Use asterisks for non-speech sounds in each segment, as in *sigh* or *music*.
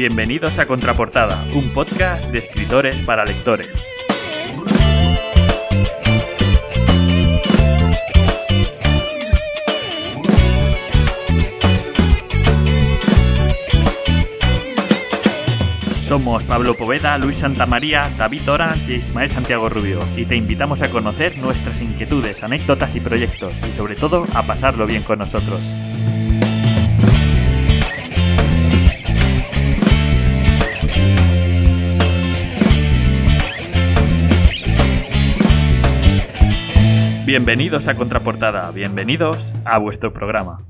Bienvenidos a Contraportada, un podcast de escritores para lectores. Somos Pablo Poveda, Luis Santamaría, David Orange y Ismael Santiago Rubio y te invitamos a conocer nuestras inquietudes, anécdotas y proyectos y sobre todo a pasarlo bien con nosotros. Bienvenidos a Contraportada, bienvenidos a vuestro programa.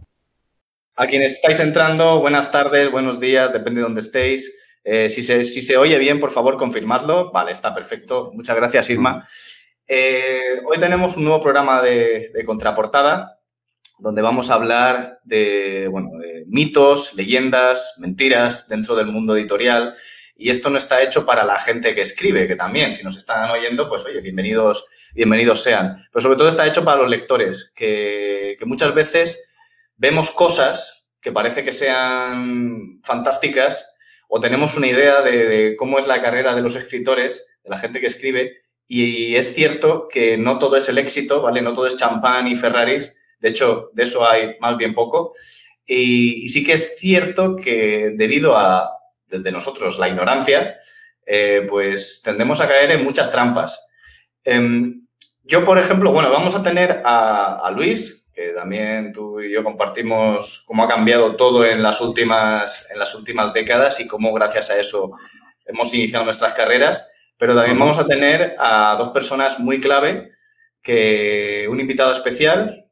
A quienes estáis entrando, buenas tardes, buenos días, depende de dónde estéis. Eh, si, se, si, se, oye bien, por favor, confirmadlo. Vale, está perfecto. Muchas gracias, Irma. Eh, hoy tenemos un nuevo programa de, Contraportada, donde vamos a hablar de, bueno, de mitos, leyendas, mentiras dentro del mundo editorial. Y esto no está hecho para la gente que escribe, que también, si nos están oyendo, pues oye, bienvenidos, bienvenidos sean. Pero sobre todo está hecho para los lectores, que, que muchas veces vemos cosas que parece que sean fantásticas o tenemos una idea de, cómo es la carrera de los escritores, de la gente que escribe, y es cierto que no todo es el éxito, ¿vale? No todo es champán y Ferraris, de hecho, de eso hay más bien poco. Y sí que es cierto que debido a, desde nosotros, la ignorancia, eh, pues tendemos a caer en muchas trampas. Eh, yo, por ejemplo, bueno, vamos a tener a, a Luis, que también tú y yo compartimos cómo ha cambiado todo en las últimas, en las últimas décadas y cómo gracias a eso hemos iniciado nuestras carreras. Pero también vamos a tener a dos personas muy clave, que un invitado especial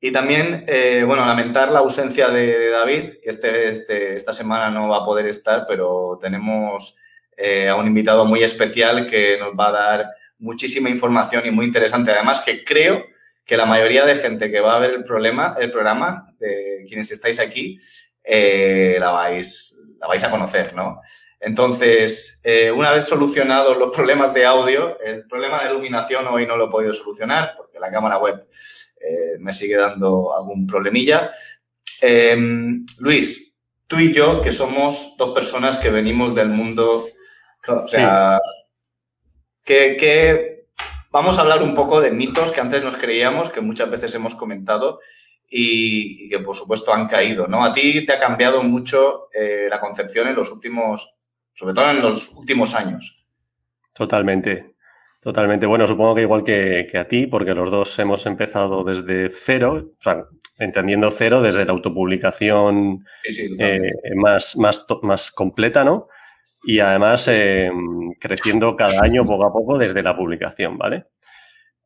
y también, eh, bueno, lamentar la ausencia de, David, que este, este, esta semana no va a poder estar, pero tenemos eh, a un invitado muy especial que nos va a dar muchísima información y muy interesante. Además, que creo que la mayoría de gente que va a ver el, problema, el programa, de quienes estáis aquí, eh, la, vais, la vais a conocer, ¿no? Entonces, una vez solucionados los problemas de audio, el problema de iluminación hoy no lo he podido solucionar porque la cámara web me sigue dando algún problemilla. Eh, Luis, tú y yo, que somos dos personas que venimos del mundo, o sea, sí. que, que, vamos a hablar un poco de mitos que antes nos creíamos, que muchas veces hemos comentado y, y que por supuesto han caído, ¿no? A ti te ha cambiado mucho eh, la concepción en los últimos sobre todo en los últimos años. Totalmente, totalmente. Bueno, supongo que igual que, que, a ti, porque los dos hemos empezado desde cero, o sea, entendiendo cero desde la autopublicación sí, sí, eh, más, más, más completa, ¿no? Y además eh, creciendo cada año poco a poco desde la publicación, ¿vale?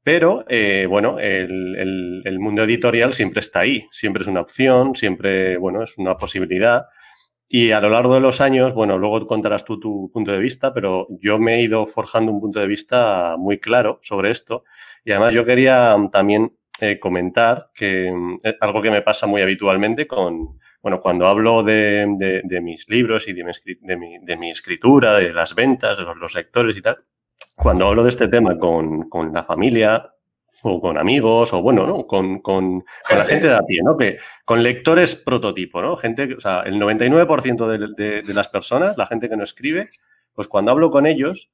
Pero, eh, bueno, el, el, el, mundo editorial siempre está ahí, siempre es una opción, siempre, bueno, es una posibilidad. Y a lo largo de los años, bueno, luego contarás tú tu punto de vista, pero yo me he ido forjando un punto de vista muy claro sobre esto. Y además yo quería también eh, comentar que eh, algo que me pasa muy habitualmente con, bueno, cuando hablo de, de, de mis libros y de mi, mi, de mi, escritura, de las ventas, de los, los y tal, cuando hablo de este tema con, con la familia, o con amigos, o bueno, ¿no? Con, con, con, la gente de a pie, ¿no? Que, con lectores prototipo, ¿no? Gente, o sea, el 99% de, de, de, las personas, la gente que no escribe, pues cuando hablo con ellos,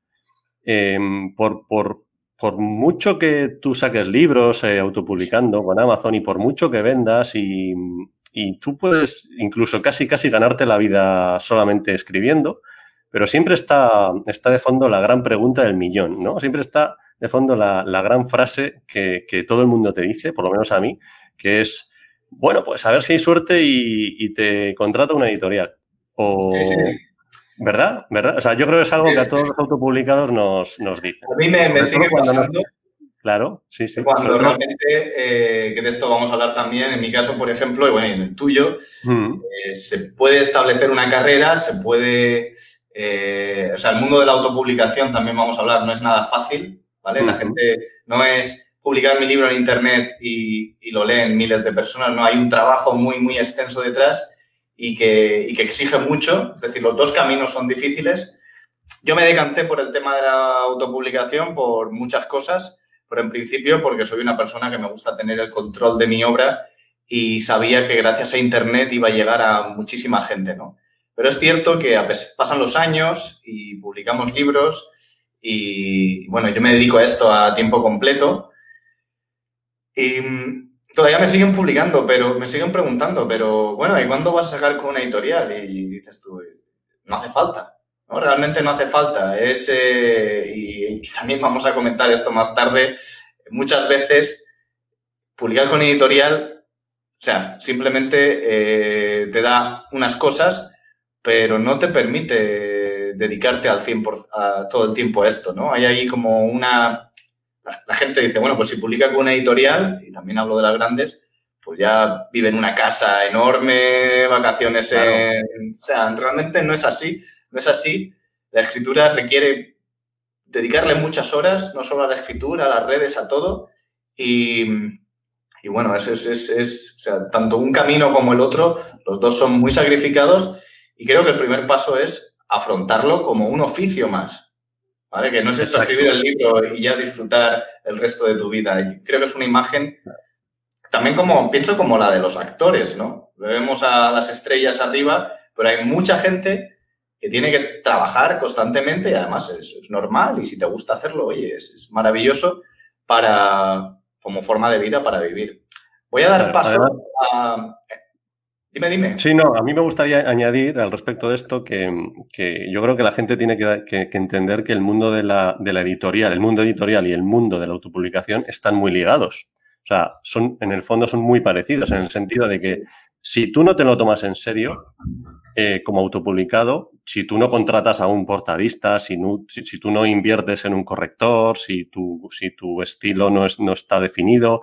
eh, por, por, por mucho que tú saques libros eh, autopublicando con Amazon y por mucho que vendas y, y tú puedes incluso casi, casi ganarte la vida solamente escribiendo, pero siempre está, está de fondo la gran pregunta del millón, ¿no? Siempre está de fondo la, la gran frase que, que, todo el mundo te dice, por lo menos a mí, que es, bueno, pues a ver si hay suerte y, y te contrata una editorial. O, sí, sí. ¿Verdad? ¿Verdad? O sea, yo creo que es algo que a todos los autopublicados nos, nos dicen. A mí me, me sigue pasando. Claro, sí, sí. Cuando realmente, eh, que de esto vamos a hablar también, en mi caso, por ejemplo, y bueno, en el tuyo, mm. eh, se puede establecer una carrera, se puede... Eh, o sea, el mundo de la autopublicación también vamos a hablar, no es nada fácil, ¿vale? La gente no es publicar mi libro en Internet y, y, lo leen miles de personas, no, hay un trabajo muy, muy extenso detrás y que, y que exige mucho, es decir, los dos caminos son difíciles. Yo me decanté por el tema de la autopublicación por muchas cosas, pero en principio porque soy una persona que me gusta tener el control de mi obra y sabía que gracias a Internet iba a llegar a muchísima gente, ¿no? Pero es cierto que pasan los años y publicamos libros y, bueno, yo me dedico a esto a tiempo completo y mm, todavía me siguen publicando, pero me siguen preguntando, pero bueno, ¿y cuándo vas a sacar con una editorial? Y dices tú, no hace falta, ¿no? Realmente no hace falta. Es, eh, y, también vamos a comentar esto más tarde, muchas veces publicar con editorial, o sea, simplemente eh, te da unas cosas, pero no te permite dedicarte al 100% a todo el tiempo a esto, ¿no? Hay ahí como una... La gente dice, bueno, pues si publica con una editorial, y también hablo de las grandes, pues ya vive en una casa enorme, vacaciones en... O sea, realmente no es así, no es así. La escritura requiere dedicarle muchas horas, no solo a la escritura, a las redes, a todo. Y, y bueno, es, es, es, o sea, tanto un camino como el otro, los dos son muy sacrificados y creo que el primer paso es afrontarlo como un oficio más. ¿Vale? Que no es esto escribir el libro y ya disfrutar el resto de tu vida. Creo que es una imagen también como, pienso como la de los actores, ¿no? Vemos a las estrellas arriba, pero hay mucha gente que tiene que trabajar constantemente y además es, normal y si te gusta hacerlo, oye, es, maravilloso para, como forma de vida para vivir. Voy a dar paso a... Dime, dime. Sí, no, a mí me gustaría añadir al respecto de esto que, yo creo que la gente tiene que, entender que el mundo de la, de la editorial, el mundo editorial y el mundo de la autopublicación están muy ligados. O sea, son, en el fondo son muy parecidos en el sentido de que si tú no te lo tomas en serio, eh, como autopublicado, si tú no contratas a un portadista, si, si, tú no inviertes en un corrector, si tu, si tu estilo no, es, no está definido,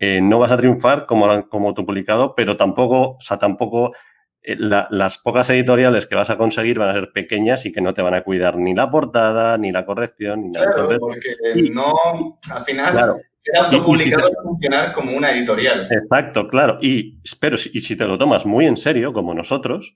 eh, no vas a triunfar como, como autopublicado, pero tampoco, o sea, tampoco eh, las pocas editoriales que vas a conseguir van a ser pequeñas y que no te van a cuidar ni la portada, ni la corrección, ni nada. Claro, porque no, al final, ser autopublicado es funcionar como una editorial. Exacto, claro. Y, pero, y si te lo tomas muy en serio, como nosotros,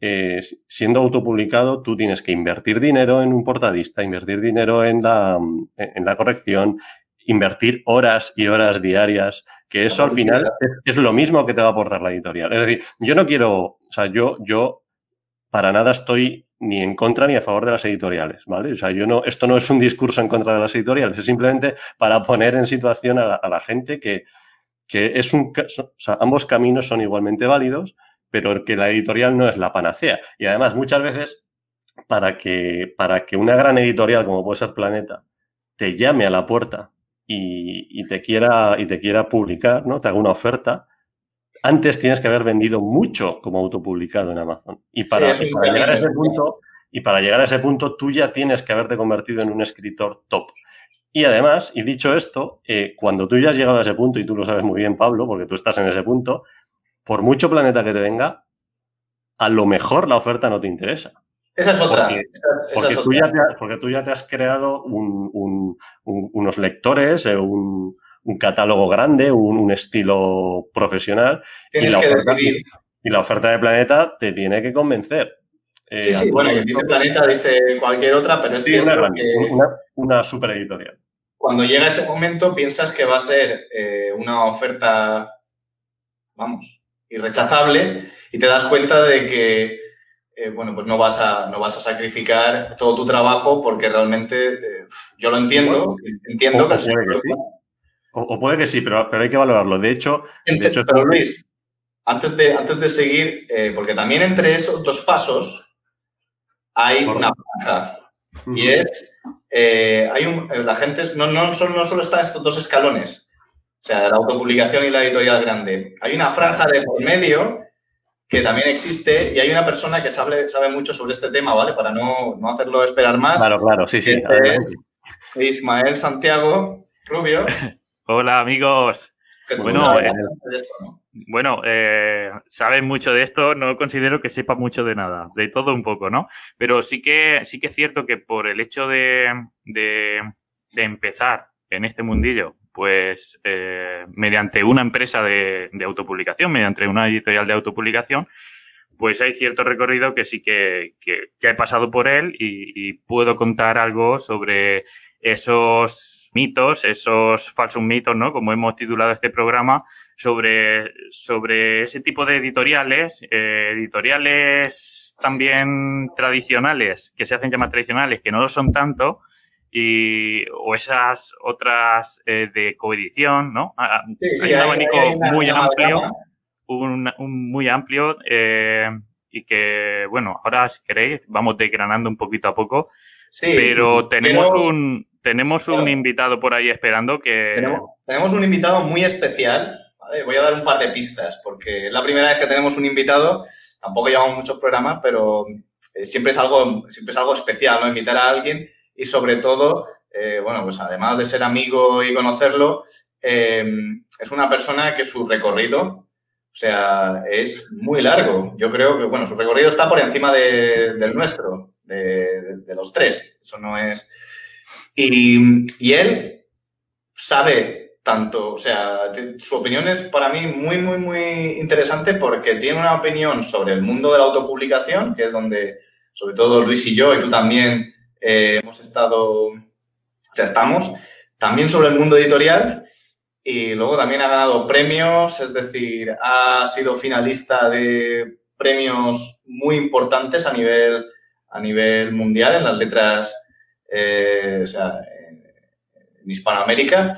eh, siendo autopublicado, tú tienes que invertir dinero en un portadista, invertir dinero en la, en la corrección, invertir horas y horas diarias, que eso al final es, lo mismo que te va a aportar la editorial. Es decir, yo no quiero, o sea, yo, yo para nada estoy ni en contra ni a favor de las editoriales, ¿vale? O sea, yo no, esto no es un discurso en contra de las editoriales, es simplemente para poner en situación a la, gente que, que es un, o sea, ambos caminos son igualmente válidos, pero que la editorial no es la panacea. Y además, muchas veces, para que, para que una gran editorial como puede ser Planeta te llame a la puerta y, te, quiera, y te quiera publicar, ¿no? Te haga una oferta, antes tienes que haber vendido mucho como autopublicado en Amazon. Y para, llegar a ese punto, y para llegar a ese punto, tú ya tienes que haberte convertido en un escritor top. Y además, y dicho esto, eh, cuando tú ya has llegado a ese punto, y tú lo sabes muy bien, Pablo, porque tú estás en ese punto, por mucho planeta que te venga, a lo mejor la oferta no te interesa. Esa es otra. Porque, tú, Ya te, porque tú, Ya te, has creado unos lectores, eh, un, catálogo grande, un, estilo profesional. Tienes y la, que oferta, decidir. y la oferta de Planeta te tiene que convencer. Eh, sí, sí, bueno, dice Planeta, dice cualquier otra, pero es una, una, una, super editorial. Cuando llega ese momento piensas que va a ser eh, una oferta, vamos, irrechazable y te das cuenta de que, eh, bueno, pues no vas, a, no vas a sacrificar todo tu trabajo porque realmente eh, yo lo entiendo, entiendo que... O, puede que sí, pero, pero hay que valorarlo. De hecho... de hecho pero Luis, antes de, antes de seguir, eh, porque también entre esos dos pasos hay una franja. Y es, hay un, la gente, no, no, solo, no solo están estos dos escalones, o sea, la autopublicación y la editorial grande. Hay una franja de por medio que también existe y hay una persona que sabe, sabe mucho sobre este tema, ¿vale? Para no, no hacerlo esperar más. Claro, claro, sí, sí. Es Ismael Santiago Rubio. *laughs* Hola, amigos. Bueno, eh, bueno eh, saben mucho de esto, no considero que sepa mucho de nada, de todo un poco, ¿no? Pero sí que, sí que es cierto que por el hecho de, de, de empezar en este mundillo pues eh, mediante una empresa de, autopublicación, mediante una editorial de autopublicación, pues hay cierto recorrido que sí que, ya he pasado por él y, puedo contar algo sobre esos mitos, esos falsos mitos, ¿no? Como hemos titulado este programa, sobre, sobre ese tipo de editoriales, eh, editoriales también tradicionales, que se hacen llamar tradicionales, que no lo son tanto, y, o esas otras eh, de coedición, ¿no? Ah, ah, hay un abanico muy amplio, un, muy amplio, eh, y que, bueno, ahora si queréis, vamos desgranando un poquito a poco. Sí, pero tenemos un tenemos un invitado por ahí esperando que... tenemos un invitado muy especial Voy a dar un par de pistas, porque es la primera vez que tenemos un invitado, tampoco llevamos muchos programas, pero eh, siempre, es algo, siempre es algo especial, ¿no? Invitar a alguien y sobre todo, eh, bueno, pues además de ser amigo y conocerlo, eh, es una persona que su recorrido, o sea, es muy largo. Yo creo que, bueno, su recorrido está por encima del nuestro, de, de, los tres. Eso no es... Y, y él sabe tanto, o sea, su opinión es para mí muy, muy, muy interesante porque tiene una opinión sobre el mundo de la autopublicación, que es donde, sobre todo Luis y yo, y tú también, eh, hemos estado, o estamos, también sobre el mundo editorial, y luego también ha ganado premios, es decir, ha sido finalista de premios muy importantes a nivel, a nivel mundial en las letras, eh, o sea, en Hispanoamérica.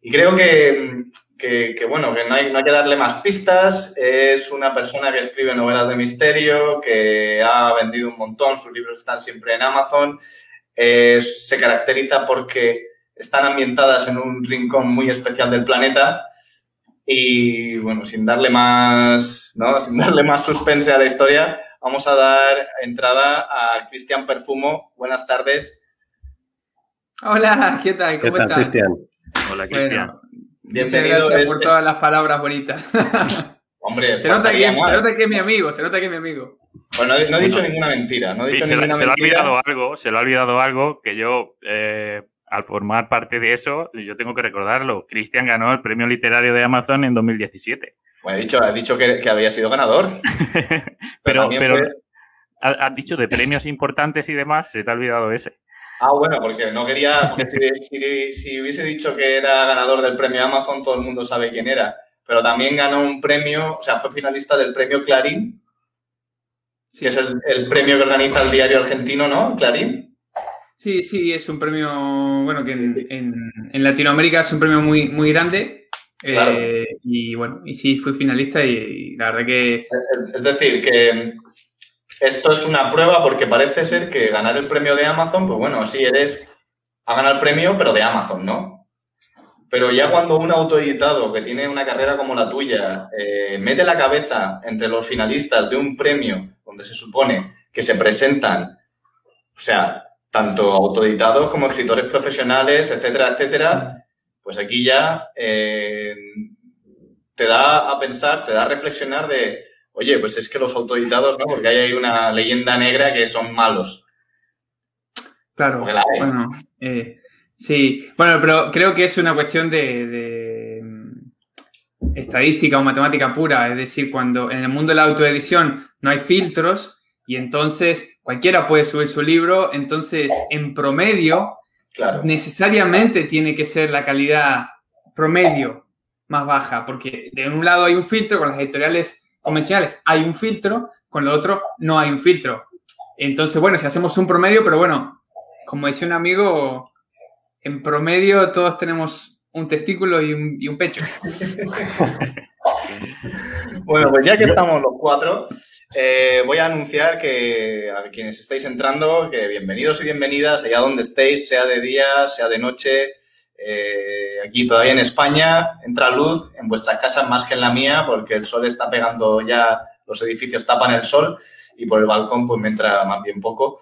Y creo que, que, bueno, que no hay, no hay, que darle más pistas. Es una persona que escribe novelas de misterio, que ha vendido un montón, sus libros están siempre en Amazon. Se caracteriza porque están ambientadas en un rincón muy especial del planeta. Y bueno, sin darle más, ¿no? *laughs* sin darle más suspense a la historia, vamos a dar entrada a Cristian Perfumo. Buenas tardes. Hola, ¿qué tal? ¿Cómo ¿Qué tal, Cristian? Hola, Cristian. Bienvenido. gracias por todas las palabras bonitas. *laughs* Hombre, se nota, que, se nota, que, es mi amigo, se nota que es mi amigo. Bueno, no, he dicho ninguna mentira. No he dicho se, ninguna se mentira. lo ha olvidado algo, se lo ha olvidado algo que yo, eh, al formar parte de eso, yo tengo que recordarlo. Cristian ganó el premio literario de Amazon en 2017. Bueno, he dicho, has dicho que, que había sido ganador. *laughs* pero, pero, has dicho de premios importantes y demás, se te ha olvidado ese. Ah, bueno, porque no quería, si, hubiese dicho que era ganador del premio Amazon, todo el mundo sabe quién era. Pero también ganó un premio, o sea, fue finalista del premio Clarín, que es el, premio que organiza el diario argentino, ¿no? Clarín. Sí, sí, es un premio, bueno, que en, Latinoamérica es un premio muy, muy grande. Eh, y bueno, y sí, fue finalista y la verdad que... Es decir, que esto es una prueba porque parece ser que ganar el premio de Amazon, pues bueno, sí eres a ganar el premio, pero de Amazon, ¿no? Pero ya cuando un autoeditado que tiene una carrera como la tuya eh, mete la cabeza entre los finalistas de un premio donde se supone que se presentan, o sea, tanto autoeditados como escritores profesionales, etcétera, etcétera, pues aquí ya eh, te da a pensar, te da a reflexionar de oye, pues es que los autoeditados, ¿no? Porque hay una leyenda negra que son malos. Claro, bueno, eh, sí, bueno, pero creo que es una cuestión de, mm, estadística o matemática pura, es decir, cuando en el mundo de la autoedición no hay filtros y entonces cualquiera puede subir su libro, entonces en promedio necesariamente tiene que ser la calidad promedio más baja, porque de un lado hay un filtro con las editoriales convencionales hay un filtro, con lo otro no hay un filtro. Entonces, bueno, si hacemos un promedio, pero bueno, como decía un amigo, en promedio todos tenemos un testículo y un, pecho. *laughs* bueno, pues ya que estamos los cuatro, eh, voy a anunciar que a quienes estáis entrando, que bienvenidos y bienvenidas allá donde estéis, sea de día, sea de noche, eh, aquí todavía en España entra luz en vuestras casas más que en la mía porque el sol está pegando ya, los edificios tapan el sol y por el balcón pues me entra más bien poco.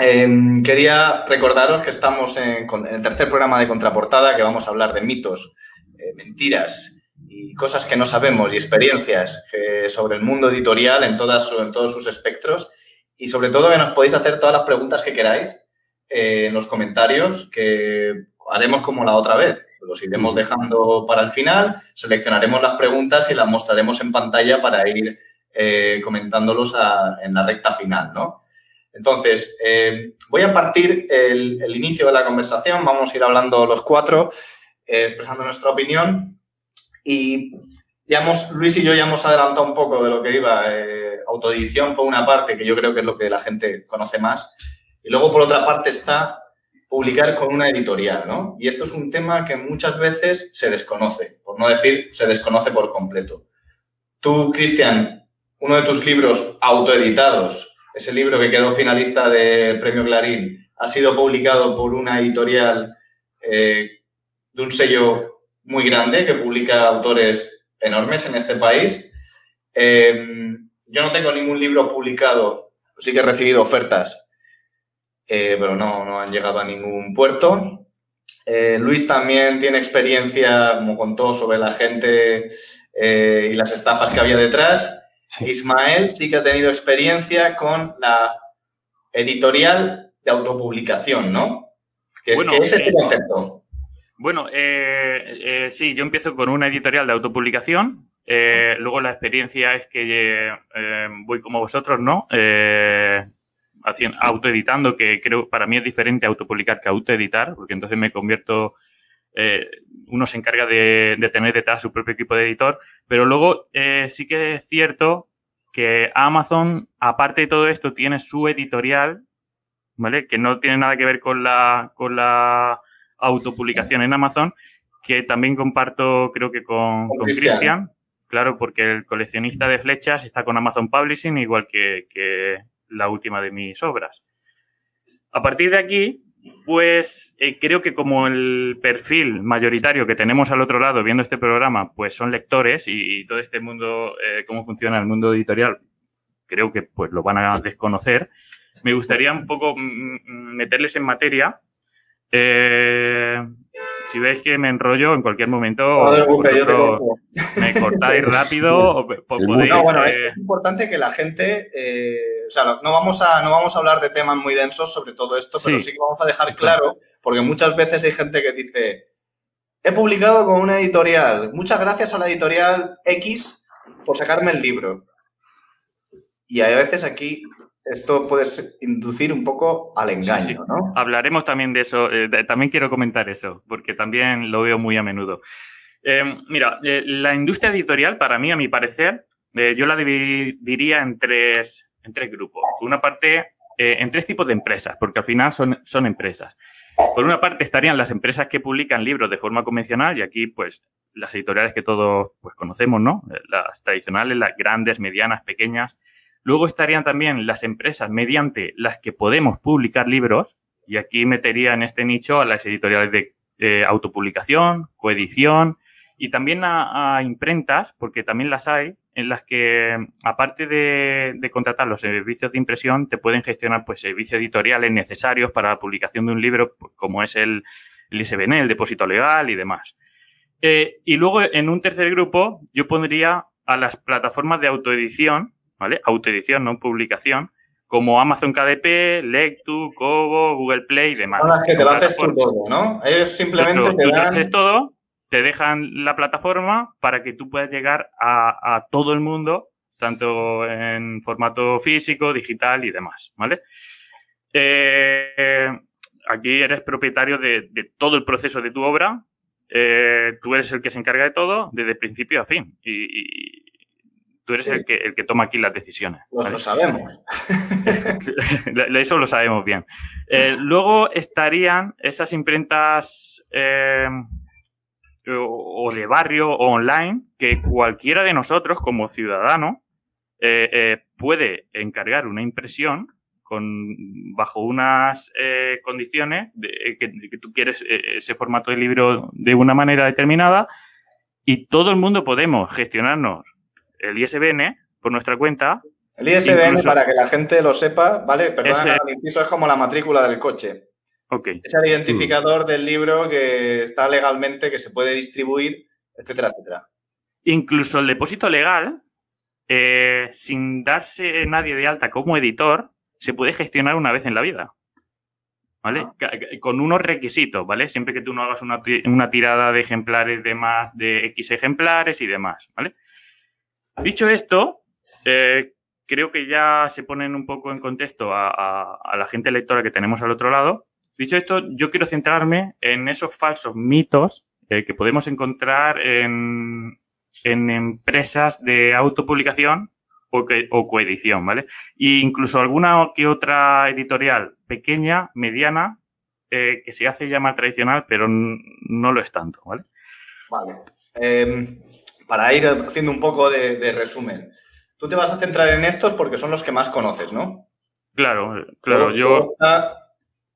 Em, quería recordaros que estamos en, el tercer programa de Contraportada que vamos a hablar de mitos, eh, mentiras y cosas que no sabemos y experiencias sobre el mundo editorial en, todos sus espectros y sobre todo que nos podéis hacer todas las preguntas que queráis eh, en los comentarios que haremos como la otra vez. Los iremos dejando para el final, seleccionaremos las preguntas y las mostraremos en pantalla para ir eh, comentándolos en la recta final, ¿no? Entonces, eh, voy a partir el, inicio de la conversación, vamos a ir hablando los cuatro, expresando nuestra opinión y ya Luis y yo ya hemos adelantado un poco de lo que iba, autoedición por una parte, que yo creo que es lo que la gente conoce más, y luego por otra parte está publicar con una editorial, ¿no? Y esto es un tema que muchas veces se desconoce, por no decir se desconoce por completo. Tú, Cristian, uno de tus libros autoeditados, ese libro que quedó finalista del Premio Clarín, ha sido publicado por una editorial eh, de un sello muy grande que publica autores enormes en este país. Eh, yo no tengo ningún libro publicado, sí que he recibido ofertas eh, pero no, no han llegado a ningún puerto. Luis también tiene experiencia, como contó, sobre la gente y las estafas que había detrás. Ismael sí que ha tenido experiencia con la editorial de autopublicación, ¿no? ¿Qué, es este concepto? Bueno, sí, yo empiezo con una editorial de autopublicación. luego la experiencia es que voy como vosotros, ¿no? autoeditando, que creo para mí es diferente autopublicar que autoeditar, porque entonces me convierto, eh, uno se encarga de, tener detrás su propio equipo de editor, pero luego eh, sí que es cierto que Amazon, aparte de todo esto, tiene su editorial, ¿vale? Que no tiene nada que ver con la, con la autopublicación en Amazon, que también comparto, creo que con Cristian. Claro, porque el coleccionista de flechas está con Amazon Publishing, igual que, que la última de mis obras. A partir de aquí, pues eh, creo que como el perfil mayoritario que tenemos al otro lado viendo este programa, pues son lectores y, todo este mundo, eh, cómo funciona el mundo editorial, creo que pues lo van a desconocer. Me gustaría un poco mm, mm, meterles en materia. Eh, si veis que me enrollo en cualquier momento, me cortáis *laughs* rápido o podéis, bueno, es importante que la gente o sea, no vamos, a, no vamos a hablar de temas muy densos sobre todo esto, pero sí, que vamos a dejar claro, porque muchas veces hay gente que dice, he publicado con una editorial, muchas gracias a la editorial X por sacarme el libro. Y a veces aquí esto puede inducir un poco al engaño, ¿no? Hablaremos también de eso, eh, también quiero comentar eso, porque también lo veo muy a menudo. Eh, mira, eh, la industria editorial, para mí, a mi parecer, yo la dividiría en tres, en tres grupos. Por una parte, en tres tipos de empresas, porque al final son, son empresas. Por una parte estarían las empresas que publican libros de forma convencional y aquí pues las editoriales que todos pues conocemos, ¿no? Las tradicionales, las grandes, medianas, pequeñas. Luego estarían también las empresas mediante las que podemos publicar libros y aquí metería en este nicho a las editoriales de eh, autopublicación, coedición y también a, imprentas, porque también las hay, en las que, aparte de, contratar los servicios de impresión, te pueden gestionar pues, servicios editoriales necesarios para la publicación de un libro, pues, como es el, el ISBN, el depósito legal y demás. Eh, y luego, en un tercer grupo, yo pondría a las plataformas de autoedición, ¿vale? Autoedición, no publicación, como Amazon KDP, Lectu, Kobo, Google Play y demás. Son las que te lo haces todo, ¿no? Ellos simplemente te dan... todo te dejan la plataforma para que tú puedas llegar a, todo el mundo, tanto en formato físico, digital y demás, ¿vale? Eh, aquí eres propietario de, todo el proceso de tu obra, eh, tú eres el que se encarga de todo desde principio a fin y, tú eres el, que, el que toma aquí las decisiones. Pues lo sabemos. *laughs* Eso lo sabemos bien. Eh, luego estarían esas imprentas o de barrio o online que cualquiera de nosotros como ciudadano eh, eh, puede encargar una impresión con, bajo unas eh, condiciones de, que, tú quieres ese formato de libro de una manera determinada y todo el mundo podemos gestionarnos el ISBN por nuestra cuenta. El ISBN, para que la gente lo sepa, ¿vale? Perdón, es como la matrícula del coche. Es el identificador del libro que está legalmente, que se puede distribuir, etcétera, etcétera. Incluso el depósito legal, eh, sin darse nadie de alta como editor, se puede gestionar una vez en la vida. ¿Vale? Ah. Con unos requisitos, ¿vale? Siempre que tú no hagas una, una, tirada de ejemplares de más de X ejemplares y demás, ¿vale? Dicho esto, eh, creo que ya se ponen un poco en contexto a, la gente lectora que tenemos al otro lado. Dicho esto, yo quiero centrarme en esos falsos mitos eh, que podemos encontrar en, empresas de autopublicación o, o coedición, ¿vale? E incluso alguna que otra editorial pequeña, mediana, eh, que se hace llamar tradicional, pero no lo es tanto, ¿vale? Vale. Em, para ir haciendo un poco de, resumen, tú te vas a centrar en estos porque son los que más conoces, ¿no? Claro, claro. yo.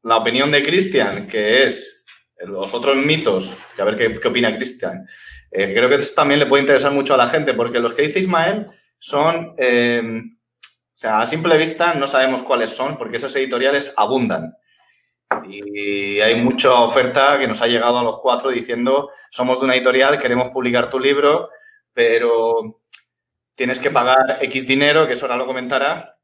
La opinión de Cristian, que es los otros mitos, que a ver qué, opina Cristian. Eh, creo que esto también le puede interesar mucho a la gente, porque los que dice Ismael son. Em, o sea, a simple vista no sabemos cuáles son, porque esas editoriales abundan. Y hay mucha oferta que nos ha llegado a los cuatro diciendo, somos de una editorial, queremos publicar tu libro, pero tienes que pagar X dinero, que eso ahora lo comentará,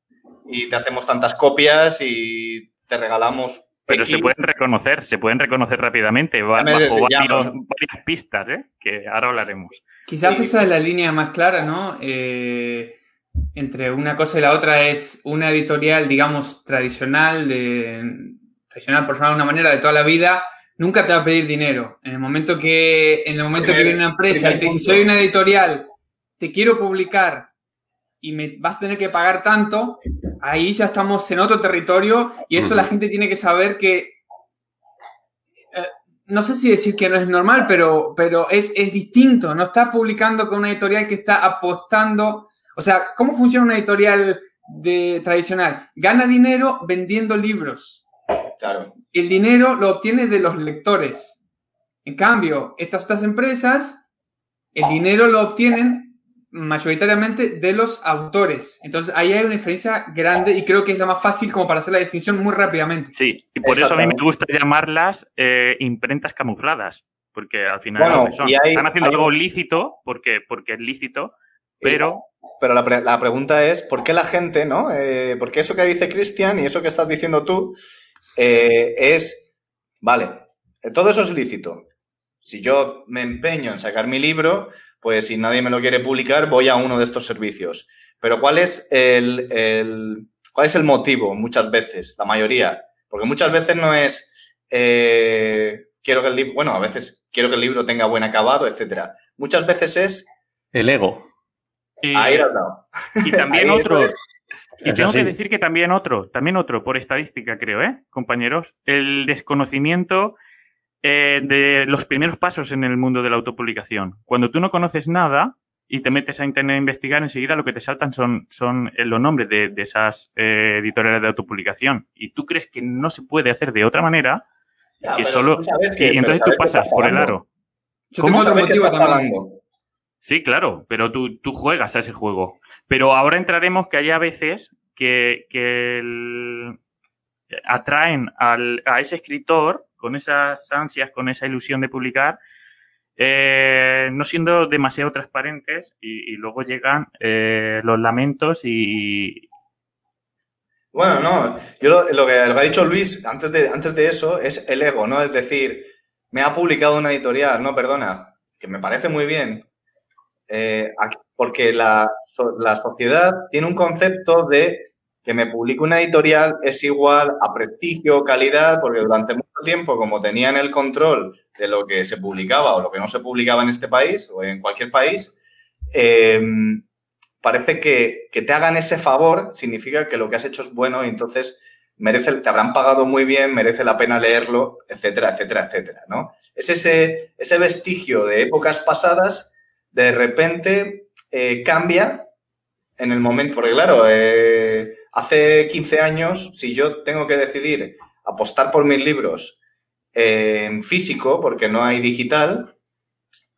y te hacemos tantas copias y te regalamos. Pero se pueden reconocer, se pueden reconocer rápidamente, bajo varias pistas, ¿eh? que ahora hablaremos. Quizás esa es la línea más clara, ¿no? Eh, entre una cosa y la otra es una editorial, digamos, tradicional de profesional, por de una manera, de toda la vida, nunca te va a pedir dinero. En el momento que, en el momento que viene una empresa y te dice, soy una editorial, te quiero publicar y me vas a tener que pagar tanto, ahí ya estamos en otro territorio y eso la gente tiene que saber que eh, no sé si decir que no es normal, pero, pero es, es, distinto. No estás publicando con una editorial que está apostando. O sea, ¿cómo funciona una editorial de, tradicional? Gana dinero vendiendo libros. Claro. El dinero lo obtiene de los lectores. En cambio, estas otras empresas, el dinero lo obtienen mayoritariamente de los autores. Entonces ahí hay una diferencia grande y creo que es la más fácil como para hacer la distinción muy rápidamente. Sí, y por eso a mí me gusta llamarlas eh, imprentas camufladas, porque al final están haciendo algo lícito, porque, porque es lícito, pero... Pero la, pregunta es, ¿por qué la gente, no? Eh, porque eso que dice Cristian y eso que estás diciendo tú, eh, es, vale, todo eso es lícito. Si yo me empeño en sacar mi libro, pues si nadie me lo quiere publicar, voy a uno de estos servicios. Pero ¿cuál es el, cuál es el motivo muchas veces, la mayoría? Porque muchas veces no es, eh, quiero que el libro, bueno, a veces quiero que el libro tenga buen acabado, etcétera. Muchas veces es... El ego. Y, Ahí y también otro, y tengo que decir que también otro, también otro, por estadística creo, ¿eh, compañeros? El desconocimiento eh, de los primeros pasos en el mundo de la autopublicación. Cuando tú no conoces nada y te metes a internet a investigar, enseguida lo que te saltan son, son eh, los nombres de, esas eh, editoriales de autopublicación. Y tú crees que no se puede hacer de otra manera que solo... y entonces tú pasas por el aro. ¿Cómo sabes que estás pagando? Sí, claro, pero tú, tú juegas a ese juego. Pero ahora entraremos que hay a veces que, atraen a ese escritor con esas ansias, con esa ilusión de publicar, eh, no siendo demasiado transparentes y, luego llegan eh, los lamentos y... Bueno, no, yo lo, que, ha dicho Luis antes de, antes de eso es el ego, ¿no? Es decir, me ha publicado una editorial, no, perdona, que me parece muy bien, eh, porque la, sociedad tiene un concepto de que me publique una editorial es igual a prestigio, calidad, porque durante mucho tiempo, como tenían el control de lo que se publicaba o lo que no se publicaba en este país o en cualquier país, eh, parece que, que, te hagan ese favor significa que lo que has hecho es bueno y entonces merece, te habrán pagado muy bien, merece la pena leerlo, etcétera, etcétera, etcétera, ¿no? Es ese, ese vestigio de épocas pasadas de repente eh, cambia en el momento, porque claro, eh, hace 15 años, si yo tengo que decidir apostar por mis libros en físico, porque no hay digital,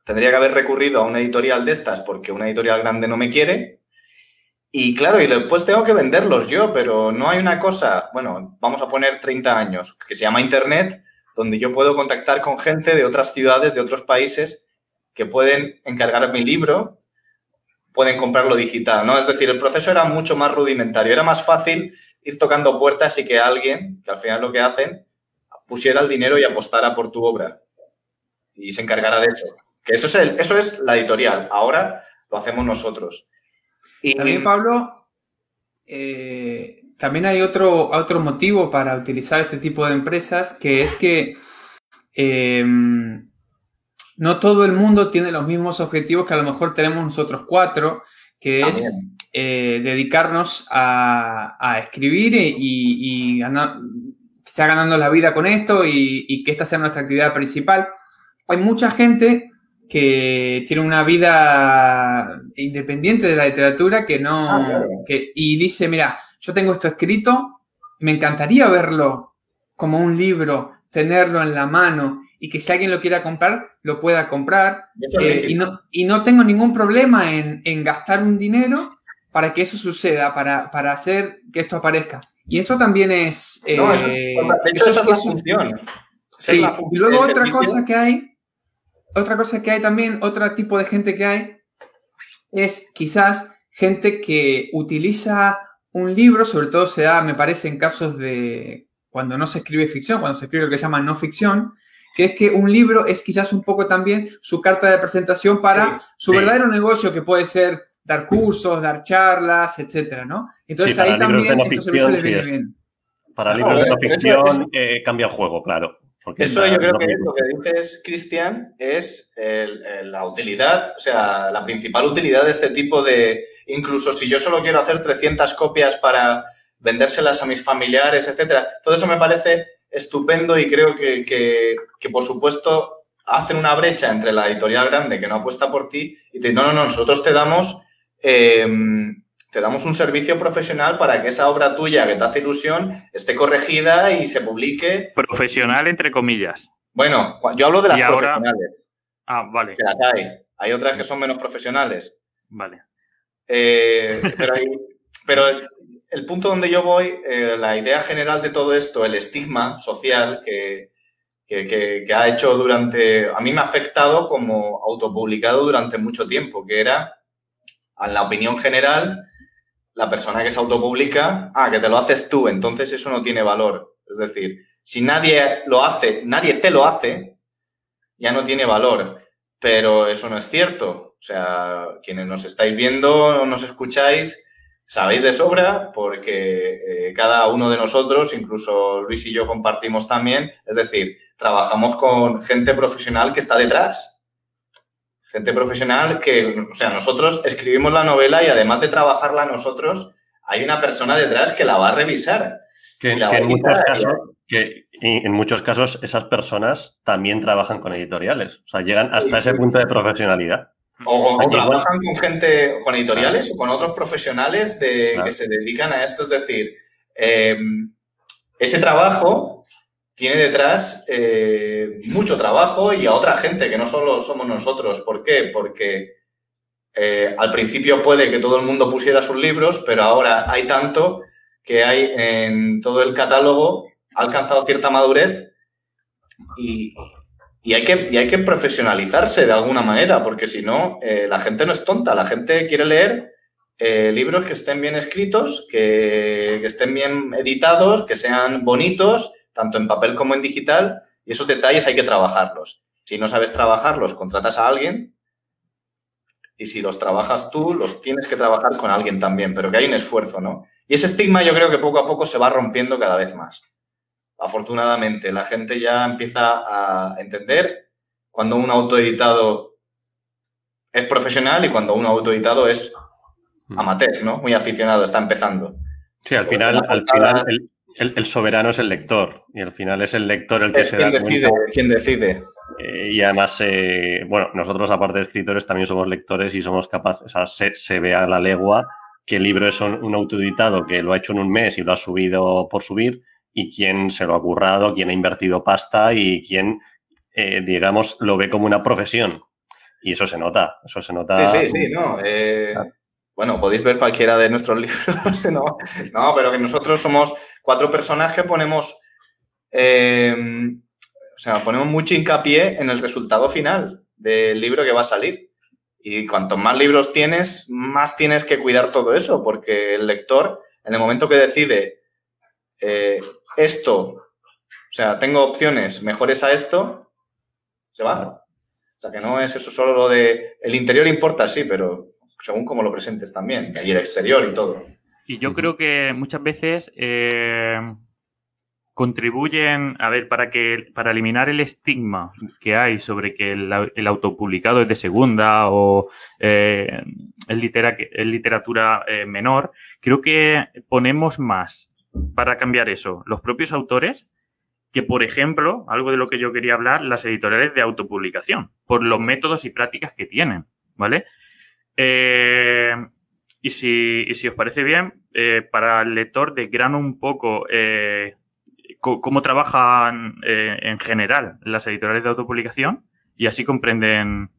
tendría que haber recurrido a una editorial de estas porque una editorial grande no me quiere. Y claro, y después tengo que venderlos yo, pero no hay una cosa, bueno, vamos a poner 30 años, que se llama Internet, donde yo puedo contactar con gente de otras ciudades, de otros países, que pueden encargar mi libro, pueden comprarlo digital, ¿no? Es decir, el proceso era mucho más rudimentario, era más fácil ir tocando puertas y que alguien, que al final lo que hacen, pusiera el dinero y apostara por tu obra y se encargara de eso. Que eso es, el, eso es la editorial. Ahora lo hacemos nosotros. También, Pablo, eh, también hay otro, otro motivo para utilizar este tipo de empresas, que es que em, no todo el mundo tiene los mismos objetivos que a lo mejor tenemos nosotros cuatro, que es eh, dedicarnos a, escribir y, y ganar, sea ganando la vida con esto y, que esta sea nuestra actividad principal. Hay mucha gente que tiene una vida independiente de la literatura que no ah, que, y dice mira yo tengo esto escrito me encantaría verlo como un libro tenerlo en la mano y que si alguien lo quiera comprar lo pueda comprar. Eh, y, no, y no tengo ningún problema en, en, gastar un dinero para que eso suceda para, para hacer que esto aparezca. Y eso también es... Eh, de hecho, esa es la función. Sí, y luego otra cosa que hay, otra cosa que hay también, otro tipo de gente que hay, es quizás gente que utiliza un libro, sobre todo se da, me parece, en casos de cuando no se escribe ficción, cuando se escribe lo que se llama no ficción, que es que un libro es quizás un poco también su carta de presentación para su verdadero negocio, que puede ser dar cursos, dar charlas, etcétera, ¿no? Entonces ahí también estos servicios les viene bien. Para libros de no ficción eh, cambia el juego, claro. Eso yo creo que lo que dices, Cristian, es la utilidad, o sea, la principal utilidad de este tipo de, incluso si yo solo quiero hacer 300 copias para vendérselas a mis familiares, etcétera, todo eso me parece estupendo y creo que, que por supuesto, hacen una brecha entre la editorial grande que no apuesta por ti y te dicen, no, no, no, nosotros te damos Em, te damos un servicio profesional para que esa obra tuya que te hace ilusión esté corregida y se publique. Profesional, entre comillas. Bueno, yo hablo de las profesionales. Ah, vale. Que las hay. Hay otras que son menos profesionales. Vale. Eh, pero, el punto donde yo voy, eh, la idea general de todo esto, el estigma social que, que, ha hecho durante. A mí me ha afectado como autopublicado durante mucho tiempo, que era en la opinión general, la persona que se autopublica, ah, que te lo haces tú, entonces eso no tiene valor. Es decir, si nadie lo hace, nadie te lo hace, ya no tiene valor. Pero eso no es cierto. O sea, quienes nos estáis viendo nos escucháis, sabéis de sobra porque eh, cada uno de nosotros, incluso Luis y yo compartimos también, es decir, trabajamos con gente profesional que está detrás gente profesional que, o sea, nosotros escribimos la novela y además de trabajarla nosotros, hay una persona detrás que la va a revisar. Que, en, muchos casos, que en muchos casos esas personas también trabajan con editoriales, o sea, llegan hasta ese punto de profesionalidad. O, trabajan con gente, con editoriales o con otros profesionales de, que se dedican a esto. Es decir, eh, ese trabajo tiene detrás eh, mucho trabajo y a otra gente que no solo somos nosotros. ¿Por qué? Porque eh, al principio puede que todo el mundo pusiera sus libros, pero ahora hay tanto que hay en todo el catálogo, ha alcanzado cierta madurez y, hay, que, hay que profesionalizarse de alguna manera, porque si no, eh, la gente no es tonta, la gente quiere leer libros que estén bien escritos, que, que estén bien editados, que sean bonitos tanto en papel como en digital, y esos detalles hay que trabajarlos. Si no sabes trabajarlos, contratas a alguien, y si los trabajas tú, los tienes que trabajar con alguien también, pero que hay un esfuerzo, ¿no? Y ese estigma yo creo que poco a poco se va rompiendo cada vez más. Afortunadamente, la gente ya empieza a entender cuando un autoeditado es profesional y cuando un autoeditado es mm. amateur, ¿no? Muy aficionado, está empezando. Sí, al final, al final el, soberano es el lector y al final es el lector el que se da decide, cuenta. ¿Quién decide? Eh, y además, eh, bueno, nosotros aparte de escritores también somos lectores y somos capaces, o sea, se, se ve a la legua que el libro es un, autoeditado que lo ha hecho en un mes y lo ha subido por subir y quién se lo ha currado, quién ha invertido pasta y quién, eh, digamos, lo ve como una profesión. Y eso se nota, eso se nota. Sí, sí, sí, no. Bueno, podéis ver cualquiera de nuestros *laughs* libros, ¿no? No, pero que nosotros somos cuatro personas que ponemos, eh, o sea, ponemos mucho hincapié en el resultado final del libro que va a salir. Y cuanto más libros tienes, más tienes que cuidar todo eso, porque el lector, en el momento que decide eh, esto, o sea, tengo opciones mejores a esto, se va. O sea, que no es eso solo lo de... El interior importa, sí, pero según cómo lo presentes también, y el exterior y todo. Y yo creo que muchas veces eh, contribuyen, a ver, para que para eliminar el estigma que hay sobre que el, autopublicado es de segunda o eh, es, literatura eh, menor, creo que ponemos más para cambiar eso los propios autores que, por ejemplo, algo de lo que yo quería hablar, las editoriales de autopublicación, por los métodos y prácticas que tienen, ¿vale? Eh, y, si, y si os parece bien, eh, para el lector de grano un poco eh, cómo trabajan en general las editoriales de autopublicación y así comprenden.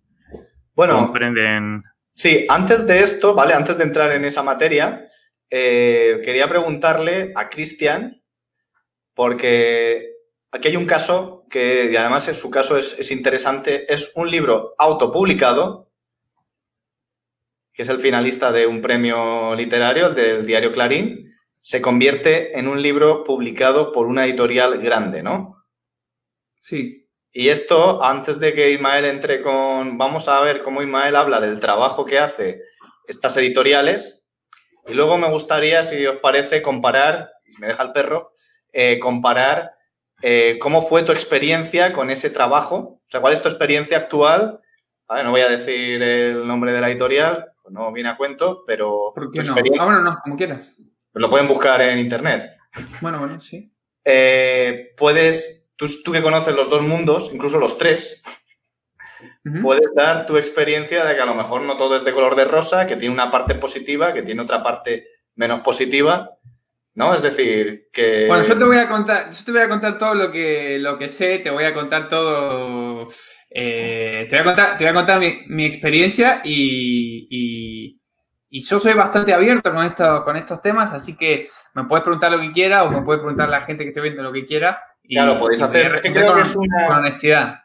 Bueno, comprenden. Sí, antes de esto, ¿vale? Antes de entrar en esa materia, quería preguntarle a Cristian, porque aquí hay un caso que, y además en su caso es, es interesante, es un libro autopublicado que es el finalista de un premio literario, del diario Clarín, se convierte en un libro publicado por una editorial grande, ¿no? Sí. Y esto, antes de que Ismael entre con... Vamos a ver cómo Ismael habla del trabajo que hace estas editoriales. Y luego me gustaría, si os parece, comparar, me deja el perro, eh, comparar eh, cómo fue tu experiencia con ese trabajo. O sea, cuál es tu experiencia actual. no voy a decir el nombre de la editorial, pues no viene a cuento, pero... ¿Por qué no? Ah, bueno, no, como quieras. Lo pueden buscar en internet. Bueno, bueno, sí. Eh, puedes, tú, tú, que conoces los dos mundos, incluso los tres, puedes dar tu experiencia de que a lo mejor no todo es de color de rosa, que tiene una parte positiva, que tiene otra parte menos positiva, ¿no? Es decir, que... Bueno, yo te voy a contar, yo te voy a contar todo lo que, lo que sé, te voy a contar todo eh, te voy a contar, te voy a contar mi, experiencia y, yo soy bastante abierto con, esto, con estos temas, así que me puedes preguntar lo que quiera o me puedes preguntar a la gente que esté viendo lo que quiera. Y, lo podéis hacer. Es que creo que es una... honestidad.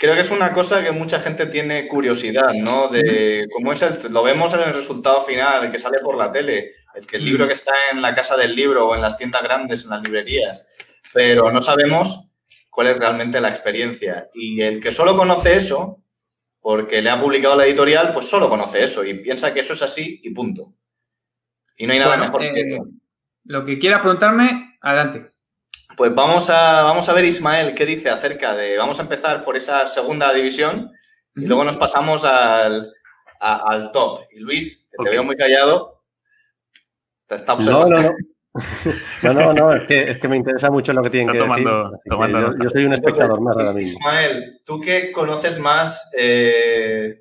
Creo que es una cosa que mucha gente tiene curiosidad, ¿no? De cómo es el, lo vemos en el resultado final, el que sale por la tele, el que el libro que está en la casa del libro o en las tiendas grandes, en las librerías, pero no sabemos cuál es realmente la experiencia. Y el que solo conoce eso, porque le ha publicado la editorial, pues solo conoce eso y piensa que eso es así y punto. Y no hay nada mejor que eh, eso. Lo que quieras preguntarme, adelante. Pues vamos a, vamos a ver, Ismael, qué dice acerca de. Vamos a empezar por esa segunda división y luego nos pasamos al, al top. Y Luis, que te veo muy callado, te está observando. No, no, *laughs* no. No, no, no, es que, es que me interesa mucho lo que tienen que decir. yo, soy un espectador más ahora mismo. Ismael, tú que conoces más eh,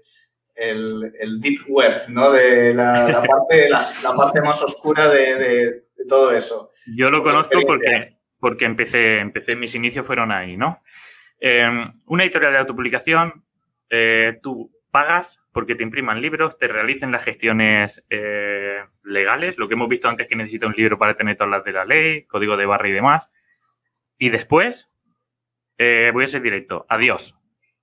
el, el, deep web, ¿no? De la, *laughs* parte, la, parte más oscura de, todo eso. Yo lo conozco porque, porque empecé, empecé, mis inicios fueron ahí, ¿no? Eh, una editorial de autopublicación, eh, tú pagas porque te impriman libros, te realicen las gestiones eh, legales, lo que hemos visto antes que necesita un libro para tener todas las de la ley, código de barra y demás. Y después, eh, voy a ser directo, adiós,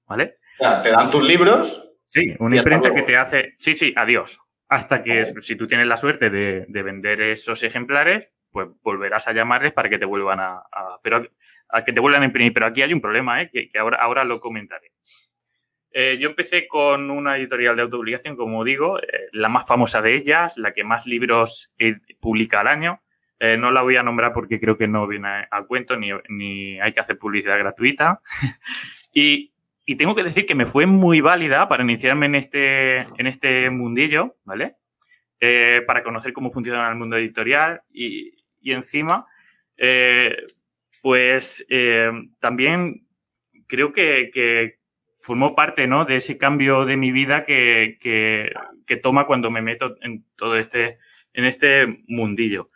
¿vale? te dan tus libros. Sí, una imprenta que te hace, sí, sí, adiós. Hasta que si tú tienes la suerte de, vender esos ejemplares, pues volverás a llamarles para que te vuelvan a, pero a que te vuelvan a imprimir. Pero aquí hay un problema, ¿eh? que, ahora, ahora lo comentaré. Eh, yo empecé con una editorial de autopublicación, como digo, eh, la más famosa de ellas, la que más libros eh, publica al año. no la voy a nombrar porque creo que no viene al cuento ni, ni, hay que hacer publicidad gratuita. *laughs* y, y, tengo que decir que me fue muy válida para iniciarme en este, en este mundillo, ¿vale? para conocer cómo funciona el mundo editorial y, y encima, pues también creo que, que formó parte ¿no? de ese cambio de mi vida que, que, toma cuando me meto en todo este, en este mundillo.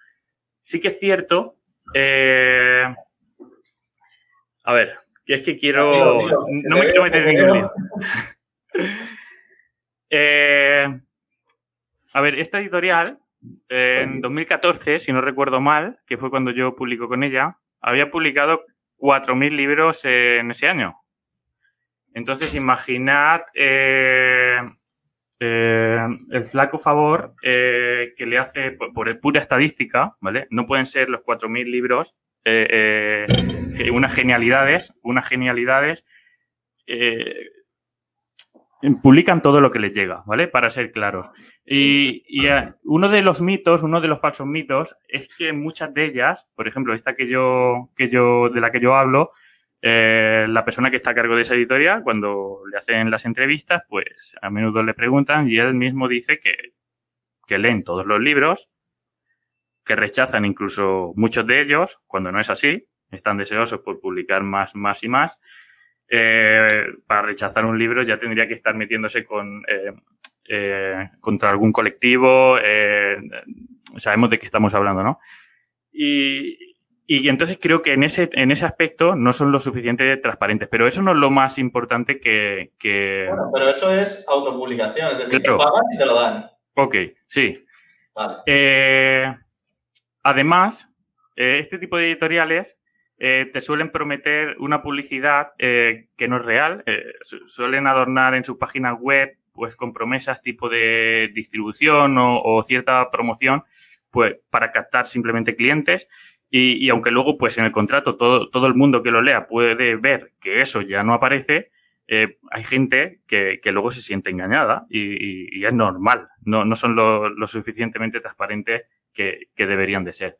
Sí que es cierto, eh, a ver, que es que quiero, no me quiero meter en ningún lío. *laughs* Eh, a ver, esta editorial, en 2014, si no recuerdo mal, que fue cuando yo publico con ella, había publicado 4.000 libros en ese año. Entonces, imaginad eh, eh, el flaco favor eh, que le hace por, pura estadística, ¿vale? No pueden ser los 4.000 libros unas genialidades, unas genialidades publican todo lo que les llega, ¿vale? Para ser claros. Y, eh, uno de los mitos, uno de los falsos mitos, es que muchas de ellas, por ejemplo, esta que yo, que yo, de la que yo hablo, eh, la persona que está a cargo de esa editorial, cuando le hacen las entrevistas, pues a menudo le preguntan y él mismo dice que, que leen todos los libros, que rechazan incluso muchos de ellos, cuando no es así, están deseosos por publicar más, más y más. Eh, para rechazar un libro ya tendría que estar metiéndose con, eh, contra algún colectivo, sabemos de qué estamos hablando, ¿no? Y, y entonces creo que en ese, en ese aspecto no son lo suficientemente transparentes, pero eso no es lo más importante que... Bueno, pero eso es autopublicación, es decir, te pagan y te lo dan. Ok, sí. Vale. Eh, además, eh, este tipo de editoriales eh, te suelen prometer una publicidad que no es real, suelen adornar en su página web pues con promesas tipo de distribución o, o cierta promoción pues para captar simplemente clientes. Y, aunque luego, pues en el contrato todo, todo el mundo que lo lea puede ver que eso ya no aparece, eh, hay gente que, que, luego se siente engañada y, es normal, no, no son lo, suficientemente transparentes que, que, deberían de ser.